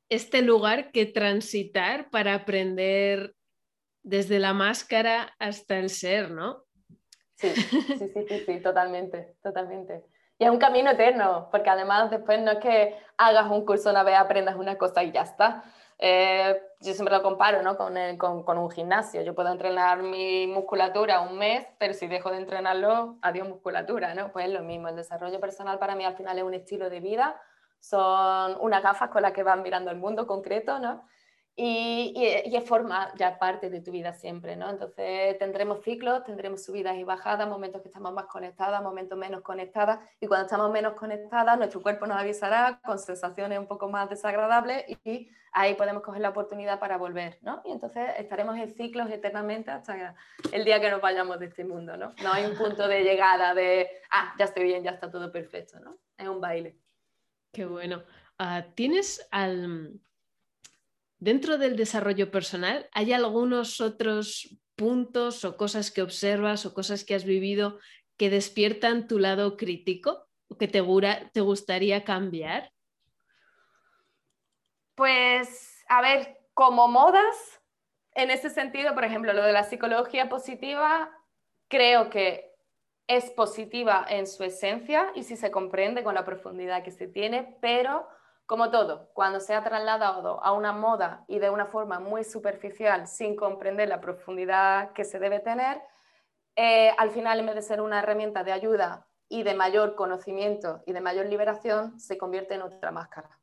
este lugar que transitar para aprender desde la máscara hasta el ser, ¿no? Sí, sí, sí, sí, sí, totalmente, totalmente. Y es un camino eterno, porque además después no es que hagas un curso una vez, aprendas una cosa y ya está. Eh, yo siempre lo comparo ¿no? con, con, con, un gimnasio. Yo puedo entrenar mi musculatura un mes, pero si dejo de entrenarlo, adiós musculatura. ¿no? Pues es lo mismo. El desarrollo personal para mí al final es un estilo de vida. Son unas gafas con las que van mirando el mundo concreto, ¿no? Y, y, es forma ya parte de tu vida siempre, ¿no? Entonces tendremos ciclos, tendremos subidas y bajadas, momentos que estamos más conectadas, momentos menos conectadas, y cuando estamos menos conectadas, nuestro cuerpo nos avisará con sensaciones un poco más desagradables y ahí podemos coger la oportunidad para volver, ¿no? Y entonces estaremos en ciclos eternamente hasta el día que nos vayamos de este mundo, ¿no? No hay un punto de llegada de, ah, ya estoy bien, ya está todo perfecto, ¿no? Es un baile. Qué bueno. Ah, ¿Tienes al Dentro del desarrollo personal, ¿hay algunos otros puntos o cosas que observas o cosas que has vivido que despiertan tu lado crítico o que te, gustaría cambiar? Pues, a ver, como modas, en ese sentido, por ejemplo, lo de la psicología positiva, creo que es positiva en su esencia y si se comprende con la profundidad que se tiene, pero como todo, cuando se ha trasladado a una moda y de una forma muy superficial, sin comprender la profundidad que se debe tener, eh, al final, en vez de ser una herramienta de ayuda y de mayor conocimiento y de mayor liberación, se convierte en otra máscara.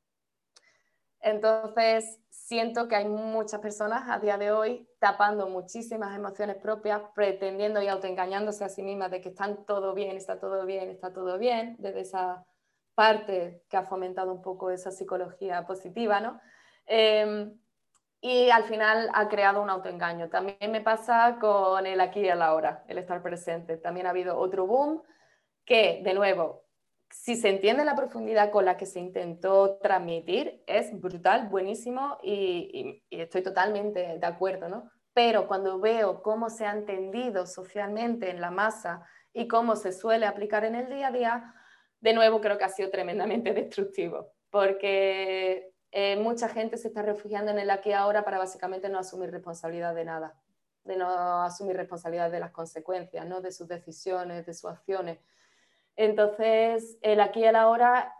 Entonces, siento que hay muchas personas a día de hoy tapando muchísimas emociones propias, pretendiendo y autoengañándose a sí mismas de que están todo bien, está todo bien, está todo bien, desde esa parte que ha fomentado un poco esa psicología positiva, ¿no? Em, y al final ha creado un autoengaño. También me pasa con el aquí y el ahora, el estar presente. También ha habido otro boom que, de nuevo, si se entiende la profundidad con la que se intentó transmitir, es brutal, buenísimo y, y estoy totalmente de acuerdo, ¿no? Pero cuando veo cómo se ha entendido socialmente en la masa y cómo se suele aplicar en el día a día, de nuevo creo que ha sido tremendamente [LAUGHS] destructivo, porque eh, mucha gente se está refugiando en el aquí ahora para básicamente no asumir responsabilidad de nada, de no asumir responsabilidad de las consecuencias, ¿no? de sus decisiones, de sus acciones. Entonces, el aquí y el ahora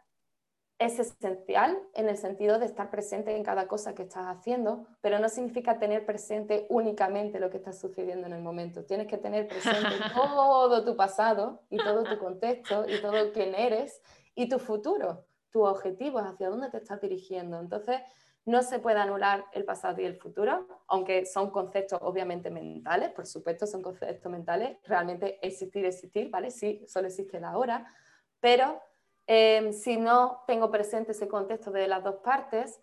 es esencial en el sentido de estar presente en cada cosa que estás haciendo, pero no significa tener presente únicamente lo que está sucediendo en el momento. Tienes que tener presente [LAUGHS] todo tu pasado y todo tu contexto y todo quién eres y tu futuro, tus objetivos, hacia dónde te estás dirigiendo. Entonces, no se puede anular el pasado y el futuro, aunque son conceptos obviamente mentales, por supuesto son conceptos mentales, realmente existir, existir, ¿vale? Sí, solo existe la hora, pero Em, si no tengo presente ese contexto de las dos partes,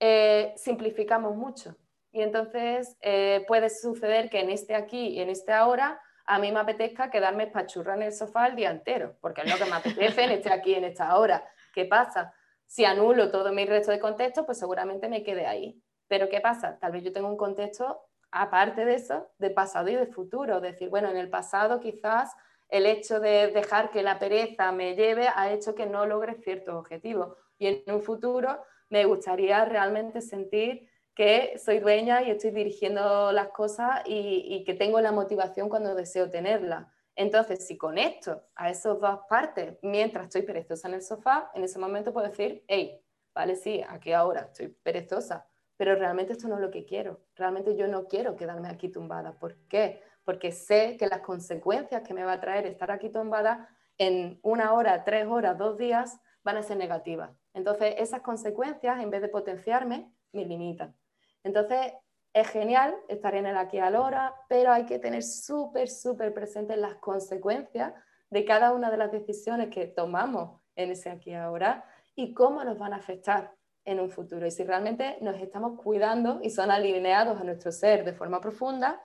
eh, simplificamos mucho. Y entonces eh, puede suceder que en este aquí y en este ahora a mí me apetezca quedarme pachurra en el sofá el día entero, porque es lo que me apetece en este aquí en esta ahora. ¿Qué pasa? Si anulo todo mi resto de contexto, pues seguramente me quede ahí. Pero ¿qué pasa? Tal vez yo tengo un contexto aparte de eso, de pasado y de futuro. Decir, bueno, en el pasado quizás el hecho de dejar que la pereza me lleve ha hecho que no logre ciertos objetivos. Y en un futuro me gustaría realmente sentir que soy dueña y estoy dirigiendo las cosas y, que tengo la motivación cuando deseo tenerla. Entonces, si conecto a esas dos partes mientras estoy perezosa en el sofá, en ese momento puedo decir, hey, vale, sí, aquí ahora estoy perezosa, pero realmente esto no es lo que quiero. Realmente yo no quiero quedarme aquí tumbada. ¿Por qué? Porque sé que las consecuencias que me va a traer estar aquí tumbada en una hora, tres horas, dos días van a ser negativas. Entonces, esas consecuencias, en vez de potenciarme, me limitan. Entonces, es genial estar en el aquí a la hora, pero hay que tener súper, súper presentes las consecuencias de cada una de las decisiones que tomamos en ese aquí ahora y cómo nos van a afectar en un futuro. Y si realmente nos estamos cuidando y son alineados a nuestro ser de forma profunda,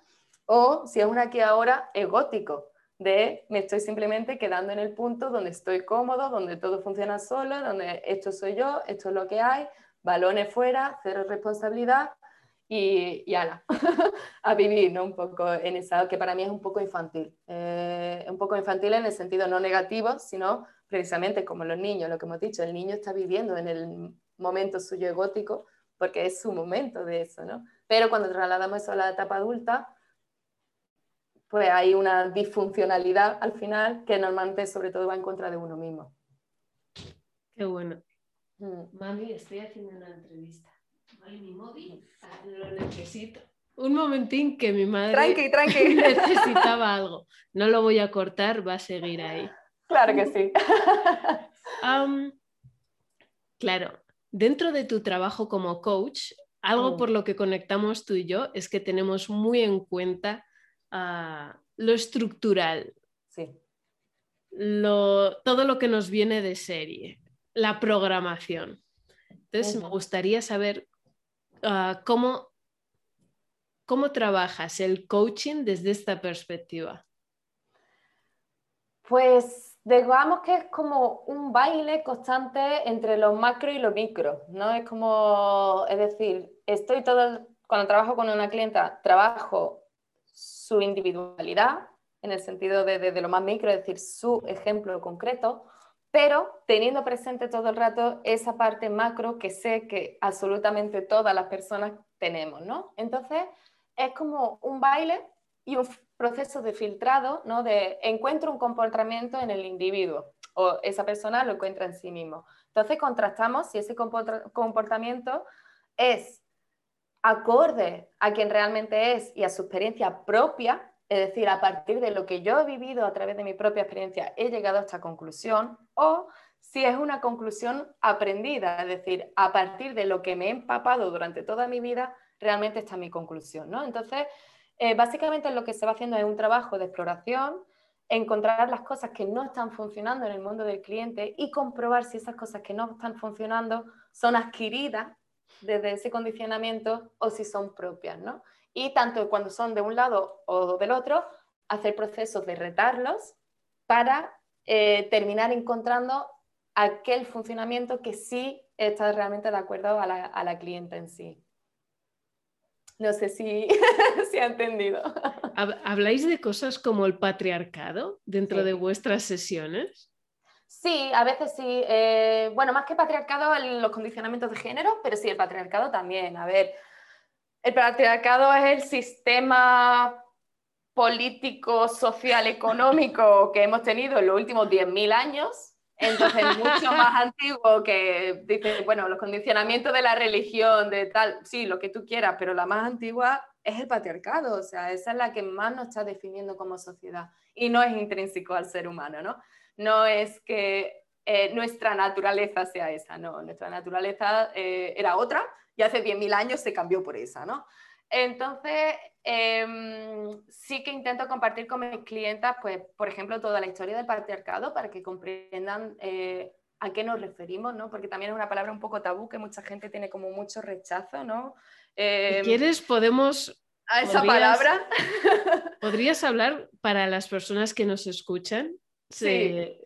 o si es una aquí ahora egótico, de me estoy simplemente quedando en el punto donde estoy cómodo, donde todo funciona solo, donde esto soy yo, esto es lo que hay, balones fuera, cero responsabilidad y, y ala, [LAUGHS] a vivir, ¿no? Un poco en esa, que para mí es un poco infantil. Eh, un poco infantil en el sentido no negativo, sino precisamente como los niños, lo que hemos dicho, el niño está viviendo en el momento suyo egótico porque es su momento de eso, ¿no? Pero cuando trasladamos eso a la etapa adulta, pues hay una disfuncionalidad al final que normalmente sobre todo va en contra de uno mismo. Qué bueno. Mm. Mami, estoy haciendo una entrevista. Vale, mi móvil lo necesito. Un momentín que mi madre tranqui, tranqui. [LAUGHS] necesitaba algo. No lo voy a cortar, va a seguir ahí. Claro que sí. claro, dentro de tu trabajo como coach, algo mm. por lo que conectamos tú y yo es que tenemos muy en cuenta lo estructural, sí. todo lo que nos viene de serie, la programación. Entonces, me gustaría saber ah, cómo, cómo trabajas el coaching desde esta perspectiva. Pues digamos que es como un baile constante entre lo macro y lo micro, ¿no? Es como, es decir, estoy todo, cuando trabajo con una clienta, trabajo su individualidad, en el sentido de, lo más micro, es decir, su ejemplo concreto, pero teniendo presente todo el rato esa parte macro que sé que absolutamente todas las personas tenemos, ¿no? Entonces, es como un baile y un proceso de filtrado, ¿no? De encuentro un comportamiento en el individuo o esa persona lo encuentra en sí mismo. Entonces, contrastamos si ese comportamiento es acorde a quien realmente es y a su experiencia propia, es decir, a partir de lo que yo he vivido a través de mi propia experiencia, he llegado a esta conclusión, o si es una conclusión aprendida, es decir, a partir de lo que me he empapado durante toda mi vida, realmente está mi conclusión. ¿no? Entonces, eh, básicamente lo que se va haciendo es un trabajo de exploración, encontrar las cosas que no están funcionando en el mundo del cliente y comprobar si esas cosas que no están funcionando son adquiridas desde ese condicionamiento o si son propias, ¿no? Y tanto cuando son de un lado o del otro, hacer procesos de retarlos para eh, terminar encontrando aquel funcionamiento que sí está realmente de acuerdo a la, a clienta en sí. No sé si [LAUGHS] ha entendido. ¿Habláis de cosas como el patriarcado dentro de vuestras sesiones? Sí, a veces sí. Eh, bueno, más que patriarcado, los condicionamientos de género, pero sí, el patriarcado también. A ver, el patriarcado es el sistema político, social, económico que hemos tenido en los últimos 10.000 años, Entonces, mucho más [LAUGHS] antiguo que dice, bueno, los condicionamientos de la religión, de tal, sí, lo que tú quieras, pero la más antigua es el patriarcado, o sea, esa es la que más nos está definiendo como sociedad y no es intrínseco al ser humano, ¿no? No es que eh, nuestra naturaleza sea esa, no, nuestra naturaleza eh, era otra y hace 10.000 años se cambió por esa, ¿no? Entonces, em, sí que intento compartir con mis clientas, pues, por ejemplo, toda la historia del patriarcado para que comprendan eh, a qué nos referimos, ¿no? Porque también es una palabra un poco tabú que mucha gente tiene como mucho rechazo, ¿no? si em, quieres, podemos... A esa palabra. ¿Podrías hablar para las personas que nos escuchan? Sí.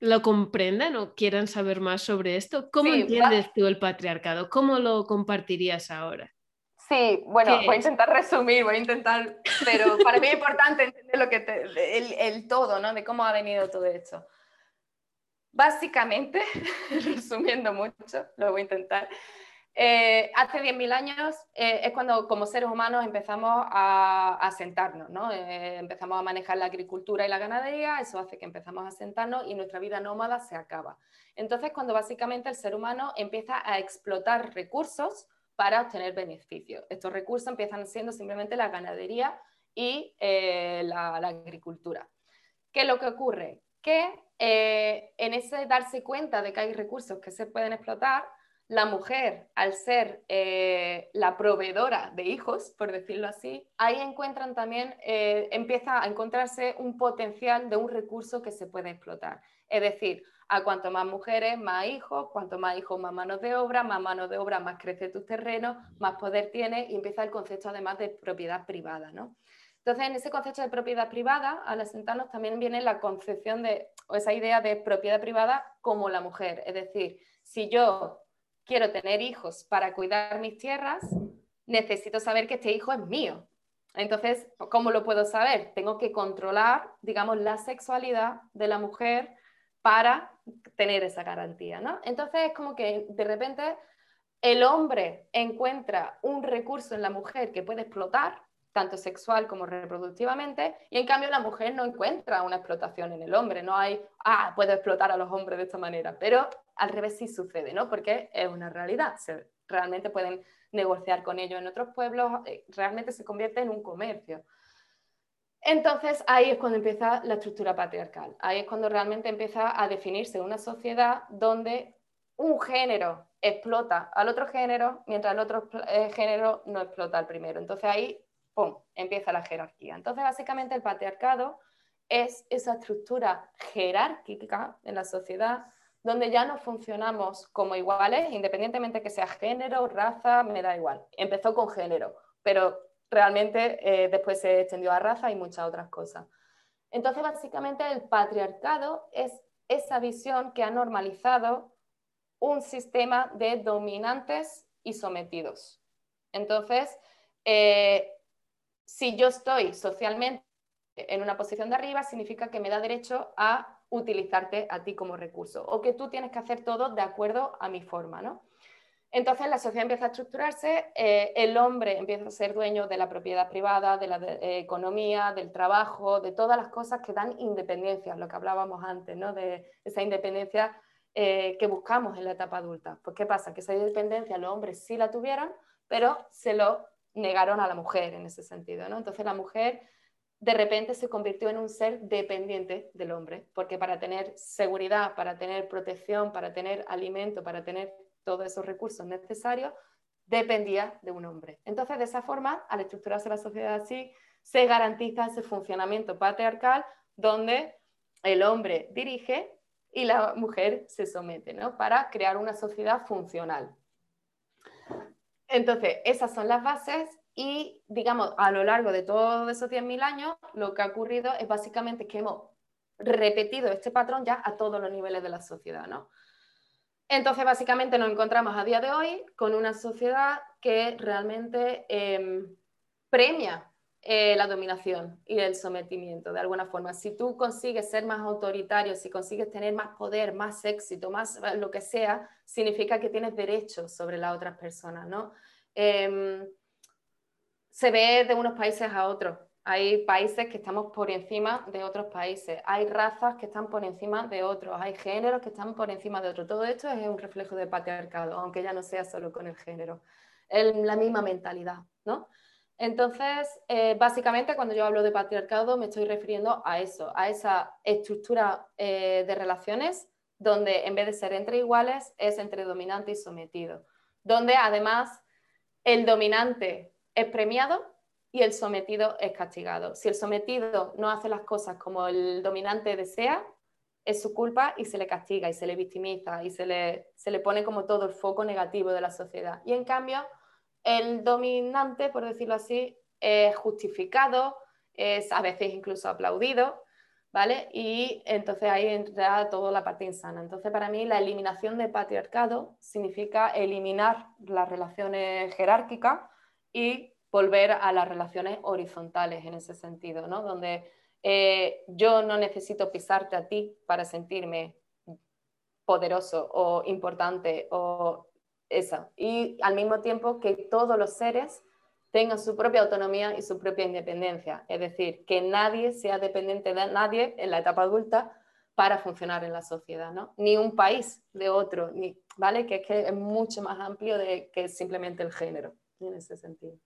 ¿Lo comprendan o quieran saber más sobre esto? ¿Cómo entiendes tú el patriarcado? ¿Cómo lo compartirías ahora? Sí, bueno, voy a intentar resumir, voy a intentar, pero para mí es importante entender lo que el, el, todo, ¿no? De cómo ha venido todo esto. Básicamente, [LAUGHS] resumiendo mucho, lo voy a intentar. Eh, hace 10.000 años eh, es cuando como seres humanos empezamos a, a sentarnos, ¿no? Eh, empezamos a manejar la agricultura y la ganadería, eso hace que empezamos a sentarnos y nuestra vida nómada se acaba. Entonces, cuando básicamente el ser humano empieza a explotar recursos, para obtener beneficios. Estos recursos empiezan siendo simplemente la ganadería y eh, la, agricultura. ¿Qué es lo que ocurre? Que en ese darse cuenta de que hay recursos que se pueden explotar, la mujer, al ser eh, la proveedora de hijos, por decirlo así, ahí encuentran también, empieza a encontrarse un potencial de un recurso que se puede explotar. Es decir, a cuanto más mujeres, más hijos, cuanto más hijos, más manos de obra, más manos de obra, más crece tu terreno, más poder tienes y empieza el concepto además de propiedad privada. ¿no? Entonces, en ese concepto de propiedad privada, al asentarnos también viene la concepción de, o esa idea de propiedad privada como la mujer. Es decir, si yo quiero tener hijos para cuidar mis tierras, necesito saber que este hijo es mío. Entonces, ¿cómo lo puedo saber? Tengo que controlar, digamos, la sexualidad de la mujer para tener esa garantía, ¿no? Entonces es como que de repente el hombre encuentra un recurso en la mujer que puede explotar, tanto sexual como reproductivamente, y en cambio la mujer no encuentra una explotación en el hombre, no hay, ah, puedo explotar a los hombres de esta manera, pero al revés sí sucede, ¿no? Porque es una realidad, realmente pueden negociar con ellos en otros pueblos, eh, realmente se convierte en un comercio. Entonces ahí es cuando empieza la estructura patriarcal, ahí es cuando realmente empieza a definirse una sociedad donde un género explota al otro género mientras el otro eh, género no explota al primero. Entonces ahí, ¡pum!, empieza la jerarquía. Entonces básicamente el patriarcado es esa estructura jerárquica en la sociedad donde ya no funcionamos como iguales, independientemente que sea género, raza, me da igual. Empezó con género, pero realmente eh, después se extendió a raza y muchas otras cosas. Entonces, básicamente, el patriarcado es esa visión que ha normalizado un sistema de dominantes y sometidos. Entonces, eh, si yo estoy socialmente en una posición de arriba, significa que me da derecho a utilizarte a ti como recurso o que tú tienes que hacer todo de acuerdo a mi forma, ¿no? Entonces la sociedad empieza a estructurarse, eh, el hombre empieza a ser dueño de la propiedad privada, de la eh, economía, del trabajo, de todas las cosas que dan independencia, lo que hablábamos antes, ¿no? de esa independencia eh, que buscamos en la etapa adulta. Pues ¿qué pasa? Que esa independencia los hombres sí la tuvieron, pero se lo negaron a la mujer en ese sentido. ¿no? Entonces la mujer de repente se convirtió en un ser dependiente del hombre, porque para tener seguridad, para tener protección, para tener alimento, para tener todos esos recursos necesarios, dependía de un hombre. Entonces, de esa forma, al estructurarse la sociedad así, se garantiza ese funcionamiento patriarcal donde el hombre dirige y la mujer se somete, ¿no? Para crear una sociedad funcional. Entonces, esas son las bases y, digamos, a lo largo de todos esos 10.000 años, lo que ha ocurrido es básicamente que hemos repetido este patrón ya a todos los niveles de la sociedad, ¿no? Entonces, básicamente nos encontramos a día de hoy con una sociedad que realmente em, premia eh, la dominación y el sometimiento de alguna forma. Si tú consigues ser más autoritario, si consigues tener más poder, más éxito, más eh, lo que sea, significa que tienes derechos sobre las otras personas, ¿no? Em, se ve de unos países a otros. Hay países que estamos por encima de otros países, hay razas que están por encima de otros, hay géneros que están por encima de otros. Todo esto es un reflejo del patriarcado, aunque ya no sea solo con el género. Es la misma mentalidad, ¿no? Entonces, eh, básicamente cuando yo hablo de patriarcado me estoy refiriendo a eso, a esa estructura eh, de relaciones donde en vez de ser entre iguales es entre dominante y sometido, donde además el dominante es premiado y el sometido es castigado. Si el sometido no hace las cosas como el dominante desea, es su culpa y se le castiga y se le victimiza y se le, se le pone como todo el foco negativo de la sociedad. Y en cambio, el dominante, por decirlo así, es justificado, es a veces incluso aplaudido, ¿vale? Y entonces ahí entra toda la parte insana. Entonces, para mí, la eliminación del patriarcado significa eliminar las relaciones jerárquicas y volver a las relaciones horizontales en ese sentido, ¿no? Donde eh, yo no necesito pisarte a ti para sentirme poderoso o importante o esa. Y al mismo tiempo que todos los seres tengan su propia autonomía y su propia independencia. Es decir, que nadie sea dependiente de nadie en la etapa adulta para funcionar en la sociedad, ¿no? Ni un país de otro, ni, ¿vale? Que es que es mucho más amplio de que simplemente el género, en ese sentido.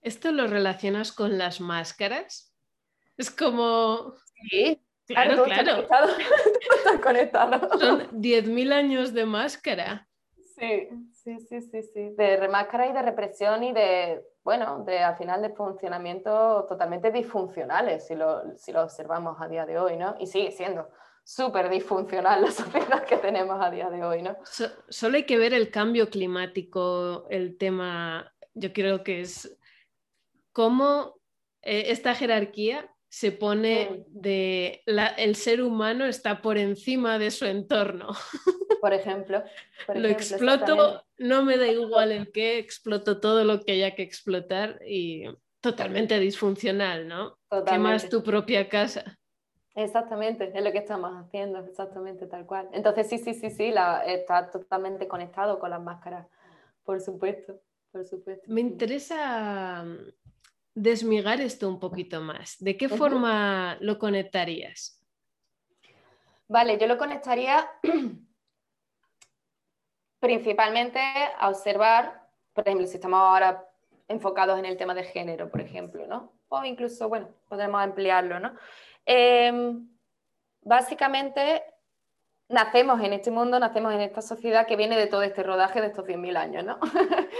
¿Esto lo relacionas con las máscaras? Es como... Sí, claro, claro. [LAUGHS] Está conectado. Son 10.000 años de máscara. Sí, sí, sí, sí, sí. De máscara y de represión y de, bueno, de al final de funcionamiento totalmente disfuncionales, si lo, si lo observamos a día de hoy, ¿no? Y sigue siendo súper disfuncional la [LAUGHS] sociedad que tenemos a día de hoy, ¿no? solo hay que ver el cambio climático, el tema, yo creo que es cómo eh, esta jerarquía se pone de el ser humano está por encima de su entorno. [LAUGHS] Por ejemplo. lo exploto, no me da igual el qué, exploto todo lo que haya que explotar y totalmente disfuncional, ¿no? Totalmente. tu propia casa. Exactamente, es lo que estamos haciendo, exactamente tal cual. Entonces sí, sí, sí, sí, la, está totalmente conectado con las máscaras, por supuesto, por supuesto. Me interesa desmigar esto un poquito más. ¿De qué forma lo conectarías? Vale, yo lo conectaría [CLEARS THROAT] principalmente a observar, por ejemplo, si estamos ahora enfocados en el tema de género, por ejemplo, ¿no? O incluso, bueno, podemos ampliarlo, ¿no? Em, básicamente, nacemos en este mundo, nacemos en esta sociedad que viene de todo este rodaje de estos 100.000 años, ¿no? [LAUGHS]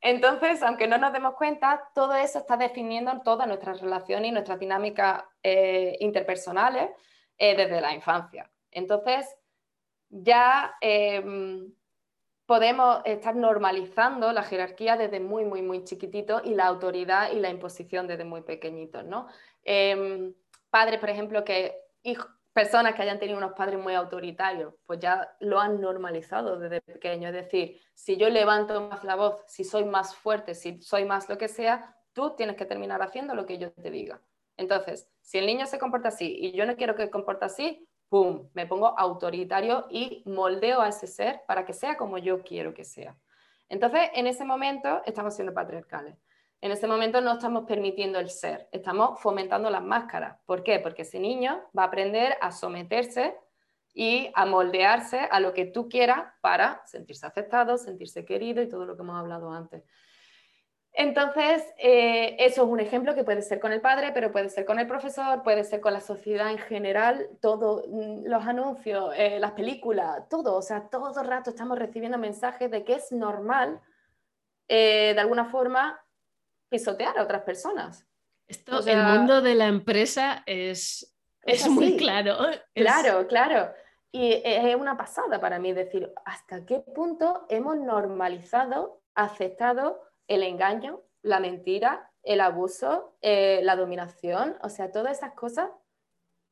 Entonces, aunque no nos demos cuenta, todo eso está definiendo todas nuestras relaciones y nuestras dinámicas eh, interpersonales eh, desde la infancia. Entonces, ya em, podemos estar normalizando la jerarquía desde muy, muy, muy chiquitito y la autoridad y la imposición desde muy pequeñitos, ¿no? Em, padres, por ejemplo, que personas que hayan tenido unos padres muy autoritarios, pues ya lo han normalizado desde pequeño. Es decir, si yo levanto más la voz, si soy más fuerte, si soy más lo que sea, tú tienes que terminar haciendo lo que yo te diga. Entonces, si el niño se comporta así y yo no quiero que se comporte así, ¡pum! Me pongo autoritario y moldeo a ese ser para que sea como yo quiero que sea. Entonces, en ese momento estamos siendo patriarcales. En ese momento no estamos permitiendo el ser, estamos fomentando las máscaras. ¿Por qué? Porque ese niño va a aprender a someterse y a moldearse a lo que tú quieras para sentirse aceptado, sentirse querido y todo lo que hemos hablado antes. Entonces, eh, eso es un ejemplo que puede ser con el padre, pero puede ser con el profesor, puede ser con la sociedad en general, todos mm, los anuncios, eh, las películas, todo, o sea, todo el rato estamos recibiendo mensajes de que es normal, eh, de alguna forma, pisotear a otras personas. Esto, el mundo de la empresa es, es, muy claro. Claro, claro. Y es una pasada para mí decir hasta qué punto hemos normalizado, aceptado el engaño, la mentira, el abuso, eh, la dominación, o sea, todas esas cosas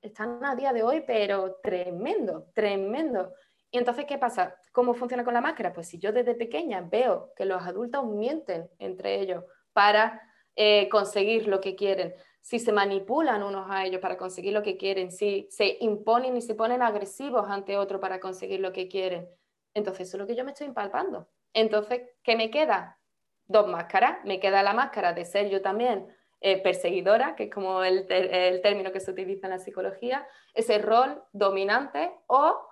están a día de hoy, pero tremendo, tremendo. Y entonces, ¿qué pasa? ¿Cómo funciona con la máscara? Pues si yo desde pequeña veo que los adultos mienten entre ellos, para eh, conseguir lo que quieren, si se manipulan unos a ellos para conseguir lo que quieren, si se imponen y se ponen agresivos ante otro para conseguir lo que quieren. Entonces, eso es lo que yo me estoy impalpando. Entonces, ¿qué me queda? Dos máscaras. Me queda la máscara de ser yo también eh, perseguidora, que es como el, el, término que se utiliza en la psicología, ese rol dominante o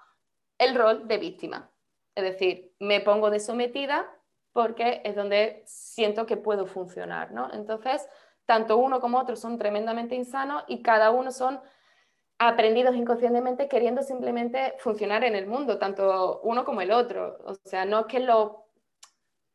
el rol de víctima. Es decir, me pongo de sometida porque es donde siento que puedo funcionar, ¿no? Entonces, tanto uno como otro son tremendamente insanos y cada uno son aprendidos inconscientemente queriendo simplemente funcionar en el mundo, tanto uno como el otro. O sea, no es que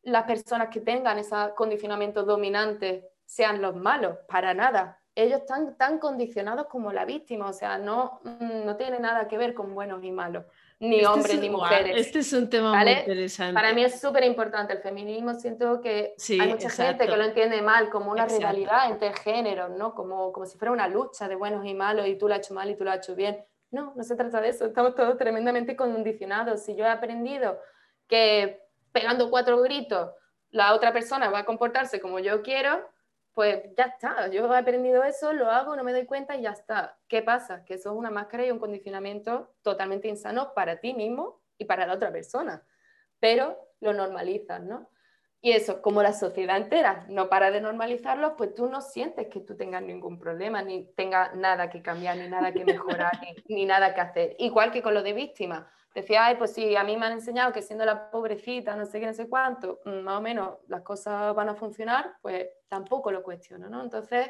las personas que tengan ese condicionamiento dominante sean los malos, para nada. Ellos están tan condicionados como la víctima, o sea, no, no tiene nada que ver con buenos y malos ni este hombres ni mujeres. Este es un tema muy interesante. Para mí es súper importante el feminismo. Siento que hay mucha gente que lo entiende mal como una rivalidad entre géneros, ¿no? Como, como si fuera una lucha de buenos y malos y tú lo has hecho mal y tú lo has hecho bien. No, no se trata de eso. Estamos todos tremendamente condicionados. Si yo he aprendido que pegando cuatro gritos la otra persona va a comportarse como yo quiero, pues ya está, yo he aprendido eso, lo hago, no me doy cuenta y ya está. ¿Qué pasa? Que eso es una máscara y un condicionamiento totalmente insano para ti mismo y para la otra persona, pero lo normalizas, ¿no? Y eso, como la sociedad entera no para de normalizarlo, pues tú no sientes que tú tengas ningún problema, ni tengas nada que cambiar, ni nada que mejorar, [LAUGHS] ni, ni, nada que hacer. Igual que con lo de víctima decía, ay, pues sí, a mí me han enseñado que siendo la pobrecita, no sé qué, no sé cuánto, mm, más o menos las cosas van a funcionar, pues tampoco lo cuestiono, ¿no? Entonces,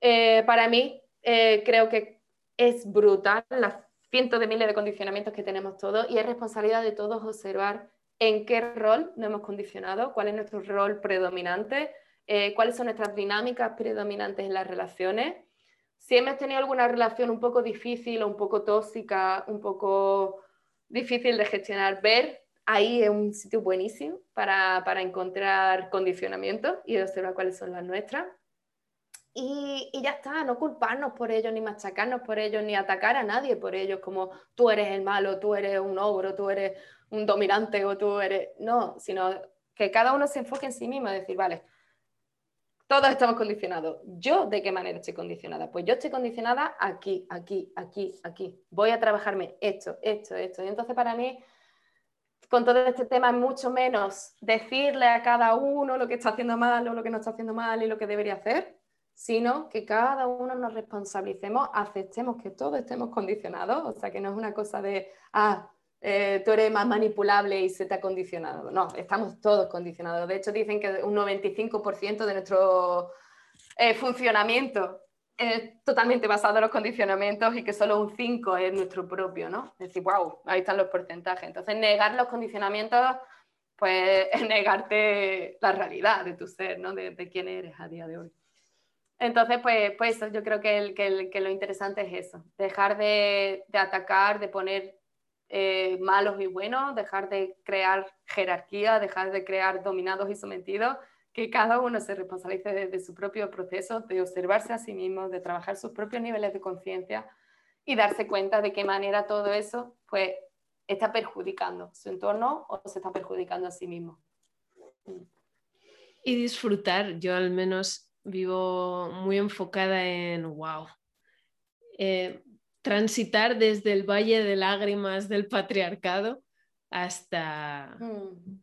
eh, para mí, eh, creo que es brutal las cientos de miles de condicionamientos que tenemos todos y es responsabilidad de todos observar en qué rol nos hemos condicionado, cuál es nuestro rol predominante, eh, cuáles son nuestras dinámicas predominantes en las relaciones. Si hemos tenido alguna relación un poco difícil o un poco tóxica, un poco difícil de gestionar. Ver ahí es un sitio buenísimo para, para encontrar condicionamiento y observar cuáles son las nuestras. Y, y, ya está, no culparnos por ellos, ni machacarnos por ellos, ni atacar a nadie por ellos, como tú eres el malo, tú eres un ogro, tú eres un dominante o tú eres... No, sino que cada uno se enfoque en sí mismo decir, vale, todos estamos condicionados. ¿Yo de qué manera estoy condicionada? Pues yo estoy condicionada aquí, aquí, aquí, aquí. Voy a trabajarme esto, esto, esto. Y entonces para mí, con todo este tema, es mucho menos decirle a cada uno lo que está haciendo mal o lo que no está haciendo mal y lo que debería hacer, sino que cada uno nos responsabilicemos, aceptemos que todos estemos condicionados. O sea, que no es una cosa de, ah, eh, tú eres más manipulable y se te ha condicionado. No, estamos todos condicionados. De hecho, dicen que un 95% de nuestro eh, funcionamiento es totalmente basado en los condicionamientos y que solo un 5 es nuestro propio, ¿no? Es decir, wow, ahí están los porcentajes. Entonces, negar los condicionamientos, pues [LAUGHS] es negarte la realidad de tu ser, ¿no? De, quién eres a día de hoy. Entonces, pues, pues yo creo que, que, lo interesante es eso, dejar de, de atacar, de poner eh, malos y buenos, dejar de crear jerarquía, dejar de crear dominados y sometidos, que cada uno se responsabilice de, su propio proceso, de observarse a sí mismo, de trabajar sus propios niveles de conciencia y darse cuenta de qué manera todo eso pues, está perjudicando su entorno o se está perjudicando a sí mismo. Y disfrutar, yo al menos vivo muy enfocada en, wow, transitar desde el valle de lágrimas del patriarcado hasta mm.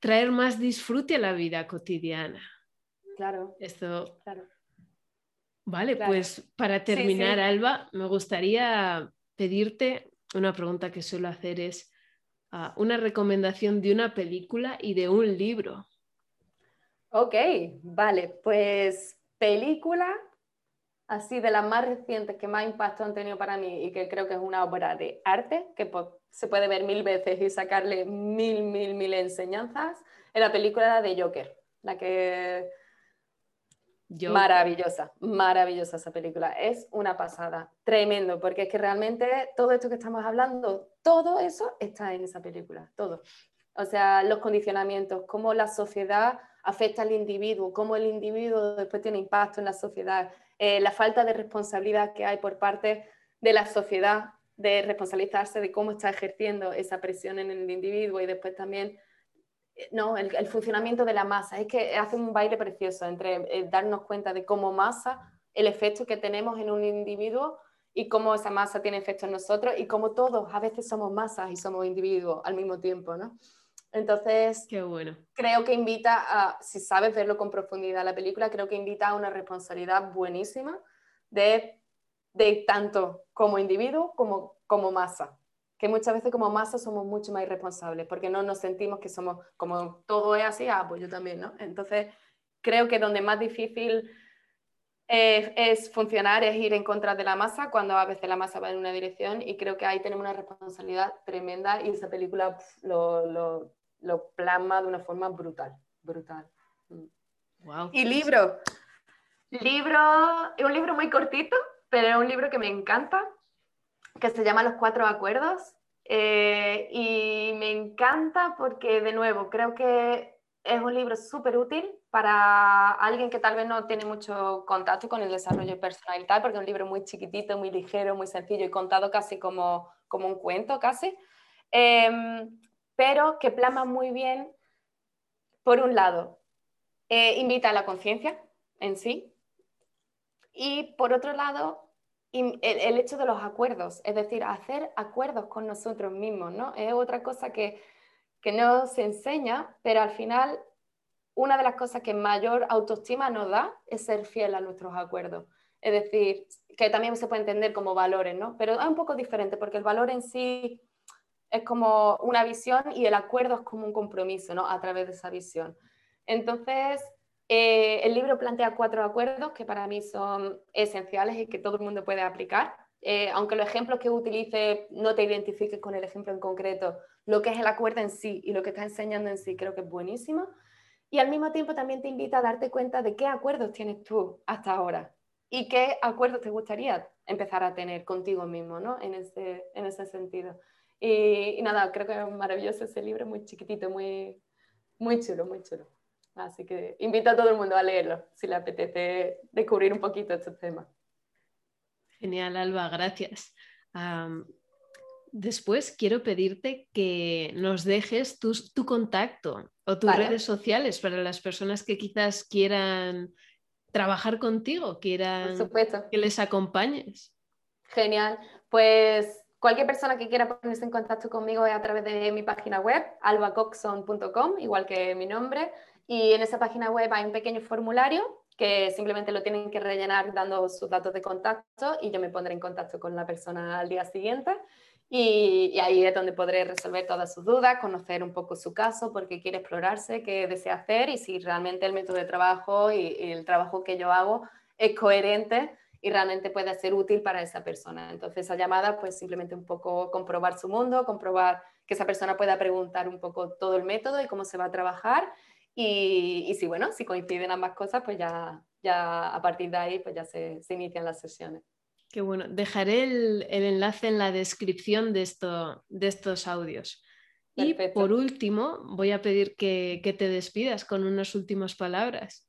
traer más disfrute a la vida cotidiana. Claro. Esto. Vale, pues para terminar, Alba, me gustaría pedirte una pregunta que suelo hacer es ah, una recomendación de una película y de un libro. Ok, vale, pues película así de las más recientes que más impacto han tenido para mí y que creo que es una obra de arte que se puede ver mil veces y sacarle mil, mil, mil enseñanzas, es la película de Joker, la que... Maravillosa, maravillosa esa película. Es una pasada, tremendo, porque es que realmente todo esto que estamos hablando, todo eso está en esa película, todo. O sea, los condicionamientos, cómo la sociedad afecta al individuo, cómo el individuo después tiene impacto en la sociedad, eh, la falta de responsabilidad que hay por parte de la sociedad de responsabilizarse de cómo está ejerciendo esa presión en el individuo y después también eh, no, el, funcionamiento de la masa. Es que hace un baile precioso entre eh, darnos cuenta de cómo masa, el efecto que tenemos en un individuo y cómo esa masa tiene efecto en nosotros y cómo todos a veces somos masas y somos individuos al mismo tiempo, ¿no? Entonces, Qué bueno. creo que invita a, si sabes verlo con profundidad la película, creo que invita a una responsabilidad buenísima de, de tanto como individuo como como masa. Que muchas veces como masa somos mucho más irresponsables porque no nos sentimos que somos, como todo es así, ah, pues yo también, ¿no? Entonces, creo que donde más difícil es funcionar, es ir en contra de la masa, cuando a veces la masa va en una dirección y creo que ahí tenemos una responsabilidad tremenda y esa película lo, lo, lo, plasma de una forma brutal, brutal. Wow. Y libro. Libro, es un libro muy cortito, pero es un libro que me encanta, que se llama Los Cuatro Acuerdos. Eh, y me encanta porque, de nuevo, creo que es un libro súper útil para alguien que tal vez no tiene mucho contacto con el desarrollo personal y tal, porque es un libro muy chiquitito, muy ligero, muy sencillo y contado casi como, como un cuento, casi, em, pero que plasma muy bien, por un lado, eh, invita a la conciencia en sí, y por otro lado, el, el, hecho de los acuerdos, es decir, hacer acuerdos con nosotros mismos, ¿no? Es otra cosa que que no se enseña, pero al final una de las cosas que mayor autoestima nos da es ser fiel a nuestros acuerdos. Es decir, que también se puede entender como valores, ¿no? Pero es un poco diferente porque el valor en sí es como una visión y el acuerdo es como un compromiso, ¿no? A través de esa visión. Entonces, eh, el libro plantea cuatro acuerdos que para mí son esenciales y que todo el mundo puede aplicar. Eh, aunque los ejemplos que utilice no te identifiques con el ejemplo en concreto, lo que es el acuerdo en sí y lo que está enseñando en sí creo que es buenísimo. Y al mismo tiempo también te invita a darte cuenta de qué acuerdos tienes tú hasta ahora y qué acuerdos te gustaría empezar a tener contigo mismo, ¿no? En ese, en ese sentido. Y, nada, creo que es maravilloso ese libro, muy chiquitito, muy, muy chulo, muy chulo. Así que invito a todo el mundo a leerlo si le apetece descubrir un poquito estos temas. Genial, Alba, gracias. Después quiero pedirte que nos dejes tu, contacto o tus redes sociales para las personas que quizás quieran trabajar contigo, quieran que les acompañes. Genial. Pues cualquier persona que quiera ponerse en contacto conmigo es a través de mi página web, albacoxon.com, igual que mi nombre. Y en esa página web hay un pequeño formulario que simplemente lo tienen que rellenar dando sus datos de contacto y yo me pondré en contacto con la persona al día siguiente. Y, ahí es donde podré resolver todas sus dudas, conocer un poco su caso, por qué quiere explorarse, qué desea hacer y si realmente el método de trabajo y, el trabajo que yo hago es coherente y realmente puede ser útil para esa persona. Entonces, esa llamada, pues simplemente un poco comprobar su mundo, comprobar que esa persona pueda preguntar un poco todo el método y cómo se va a trabajar. Y, si, bueno, si coinciden ambas cosas, pues ya, ya a partir de ahí, pues ya se inician las sesiones. Qué bueno. Dejaré el, enlace en la descripción de, esto, de estos audios. Y por último, voy a pedir que, te despidas con unas últimas palabras.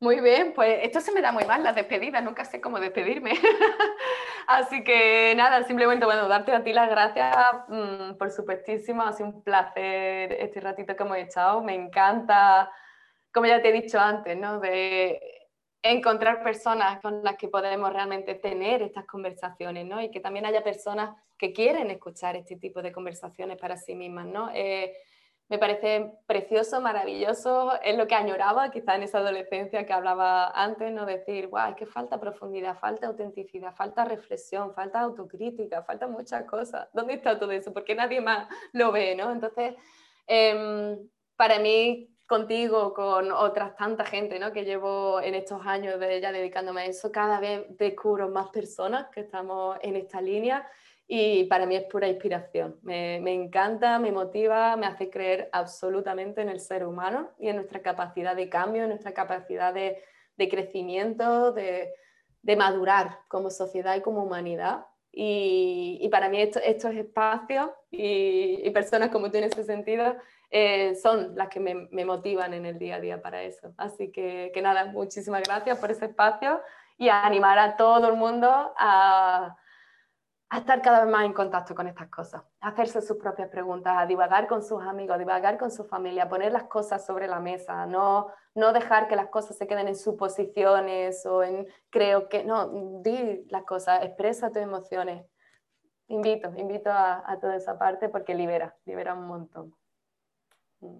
Muy bien, pues esto se me da muy mal, las despedidas, nunca sé cómo despedirme. [LAUGHS] Así que nada, simplemente bueno, darte a ti las gracias, mm, por supuestísimo, ha sido un placer este ratito que hemos echado, me encanta, como ya te he dicho antes, ¿no? De encontrar personas con las que podemos realmente tener estas conversaciones, ¿no? Y que también haya personas que quieren escuchar este tipo de conversaciones para sí mismas, ¿no? Eh, me parece precioso, maravilloso, es lo que añoraba quizá en esa adolescencia que hablaba antes, ¿no? Decir, guau, es que falta profundidad, falta autenticidad, falta reflexión, falta autocrítica, falta muchas cosas. ¿Dónde está todo eso? Porque nadie más lo ve, ¿no? Entonces, em, para mí contigo, con otras tanta gente ¿no? que llevo en estos años de ya dedicándome a eso, cada vez descubro más personas que estamos en esta línea y para mí es pura inspiración. Me, me, encanta, me motiva, me hace creer absolutamente en el ser humano y en nuestra capacidad de cambio, en nuestra capacidad de, de crecimiento, de, de, madurar como sociedad y como humanidad. Y, para mí esto, estos espacios y, y personas como tú en ese sentido eh, son las que me, motivan en el día a día para eso. Así que, que, nada, muchísimas gracias por ese espacio y a animar a todo el mundo a, a, estar cada vez más en contacto con estas cosas, a hacerse sus propias preguntas, a divagar con sus amigos, a divagar con su familia, a poner las cosas sobre la mesa, no, no dejar que las cosas se queden en suposiciones o en creo que, no, di las cosas, expresa tus emociones. Invito, invito a, a toda esa parte porque libera, libera un montón.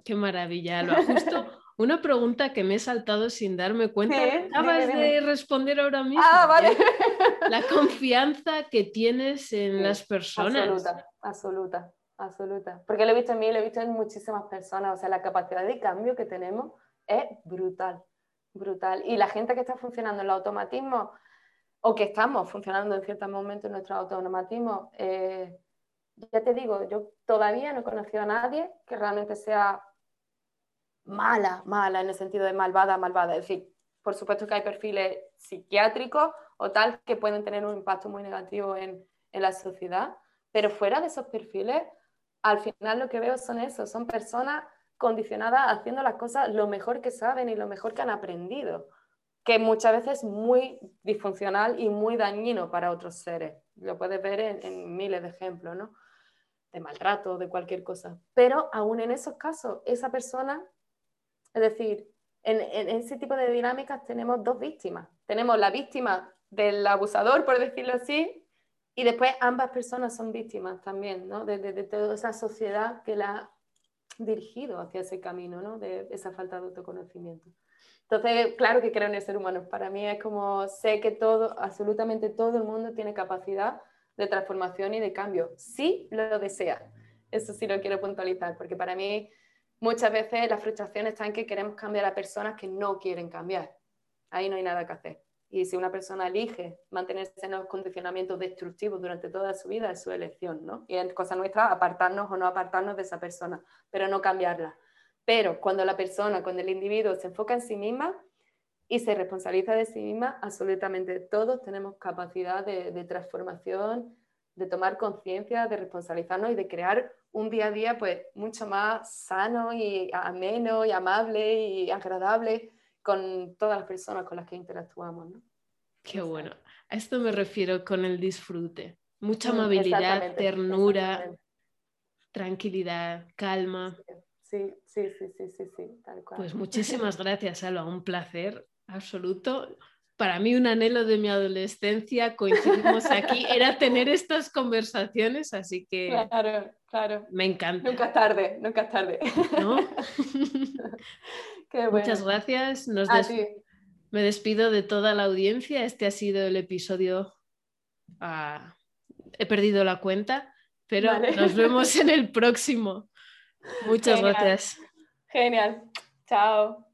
Qué maravilla, lo Justo una pregunta que me he saltado sin darme [LAUGHS] cuenta. Acabas de responder ahora mismo. Ah, vale. La confianza que tienes en las personas. Absoluta, absoluta, absoluta. Porque lo he visto en mí, lo he visto en muchísimas personas. O sea, la capacidad de cambio que tenemos es brutal, brutal. Y la gente que está funcionando en el automatismo, o que estamos funcionando en ciertos momentos en nuestro automatismo, eh, ya te digo, yo todavía no he conocido a nadie que realmente sea mala, mala en el sentido de malvada, malvada. Es decir, por supuesto que hay perfiles psiquiátricos o tal que pueden tener un impacto muy negativo en, la sociedad, pero fuera de esos perfiles, al final lo que veo son eso, son personas condicionadas haciendo las cosas lo mejor que saben y lo mejor que han aprendido, que muchas veces es muy disfuncional y muy dañino para otros seres. Lo puedes ver en, en miles de ejemplos, ¿no? De maltrato, de cualquier cosa. Pero aún en esos casos, esa persona es decir, en, ese tipo de dinámicas tenemos dos víctimas. Tenemos la víctima del abusador, por decirlo así, y después ambas personas son víctimas también, ¿no? De, toda esa sociedad que la ha dirigido hacia ese camino, ¿no? De esa falta de autoconocimiento. Entonces, claro que creo en el ser humano. Para mí es como sé que todo, absolutamente todo el mundo tiene capacidad de transformación y de cambio, si lo desea. Eso sí lo quiero puntualizar, porque para mí muchas veces la frustración está en que queremos cambiar a personas que no quieren cambiar. Ahí no hay nada que hacer. Y si una persona elige mantenerse en los condicionamientos destructivos durante toda su vida, es su elección, ¿no? Y es cosa nuestra apartarnos o no apartarnos de esa persona, pero no cambiarla. Pero cuando la persona, cuando el individuo se enfoca en sí misma y se responsabiliza de sí misma, absolutamente todos tenemos capacidad de, de transformación, de tomar conciencia, de responsabilizarnos y de crear un día a día pues mucho más sano y ameno y amable y agradable con todas las personas con las que interactuamos. ¿no? Qué bueno. A esto me refiero con el disfrute. Mucha mm, amabilidad, ternura, tranquilidad, calma. Sí, sí, sí, sí, sí, sí, tal cual. Pues muchísimas [LAUGHS] gracias, Alba. Un placer absoluto para mí un anhelo de mi adolescencia, coincidimos aquí, [LAUGHS] era tener estas conversaciones, así que claro, claro. me encanta. Nunca es tarde, nunca es tarde. [LAUGHS] Muchas gracias. Me despido de toda la audiencia. Este ha sido el episodio. Ah, he perdido la cuenta, pero nos vemos en el próximo. Muchas gracias. Genial. Chao.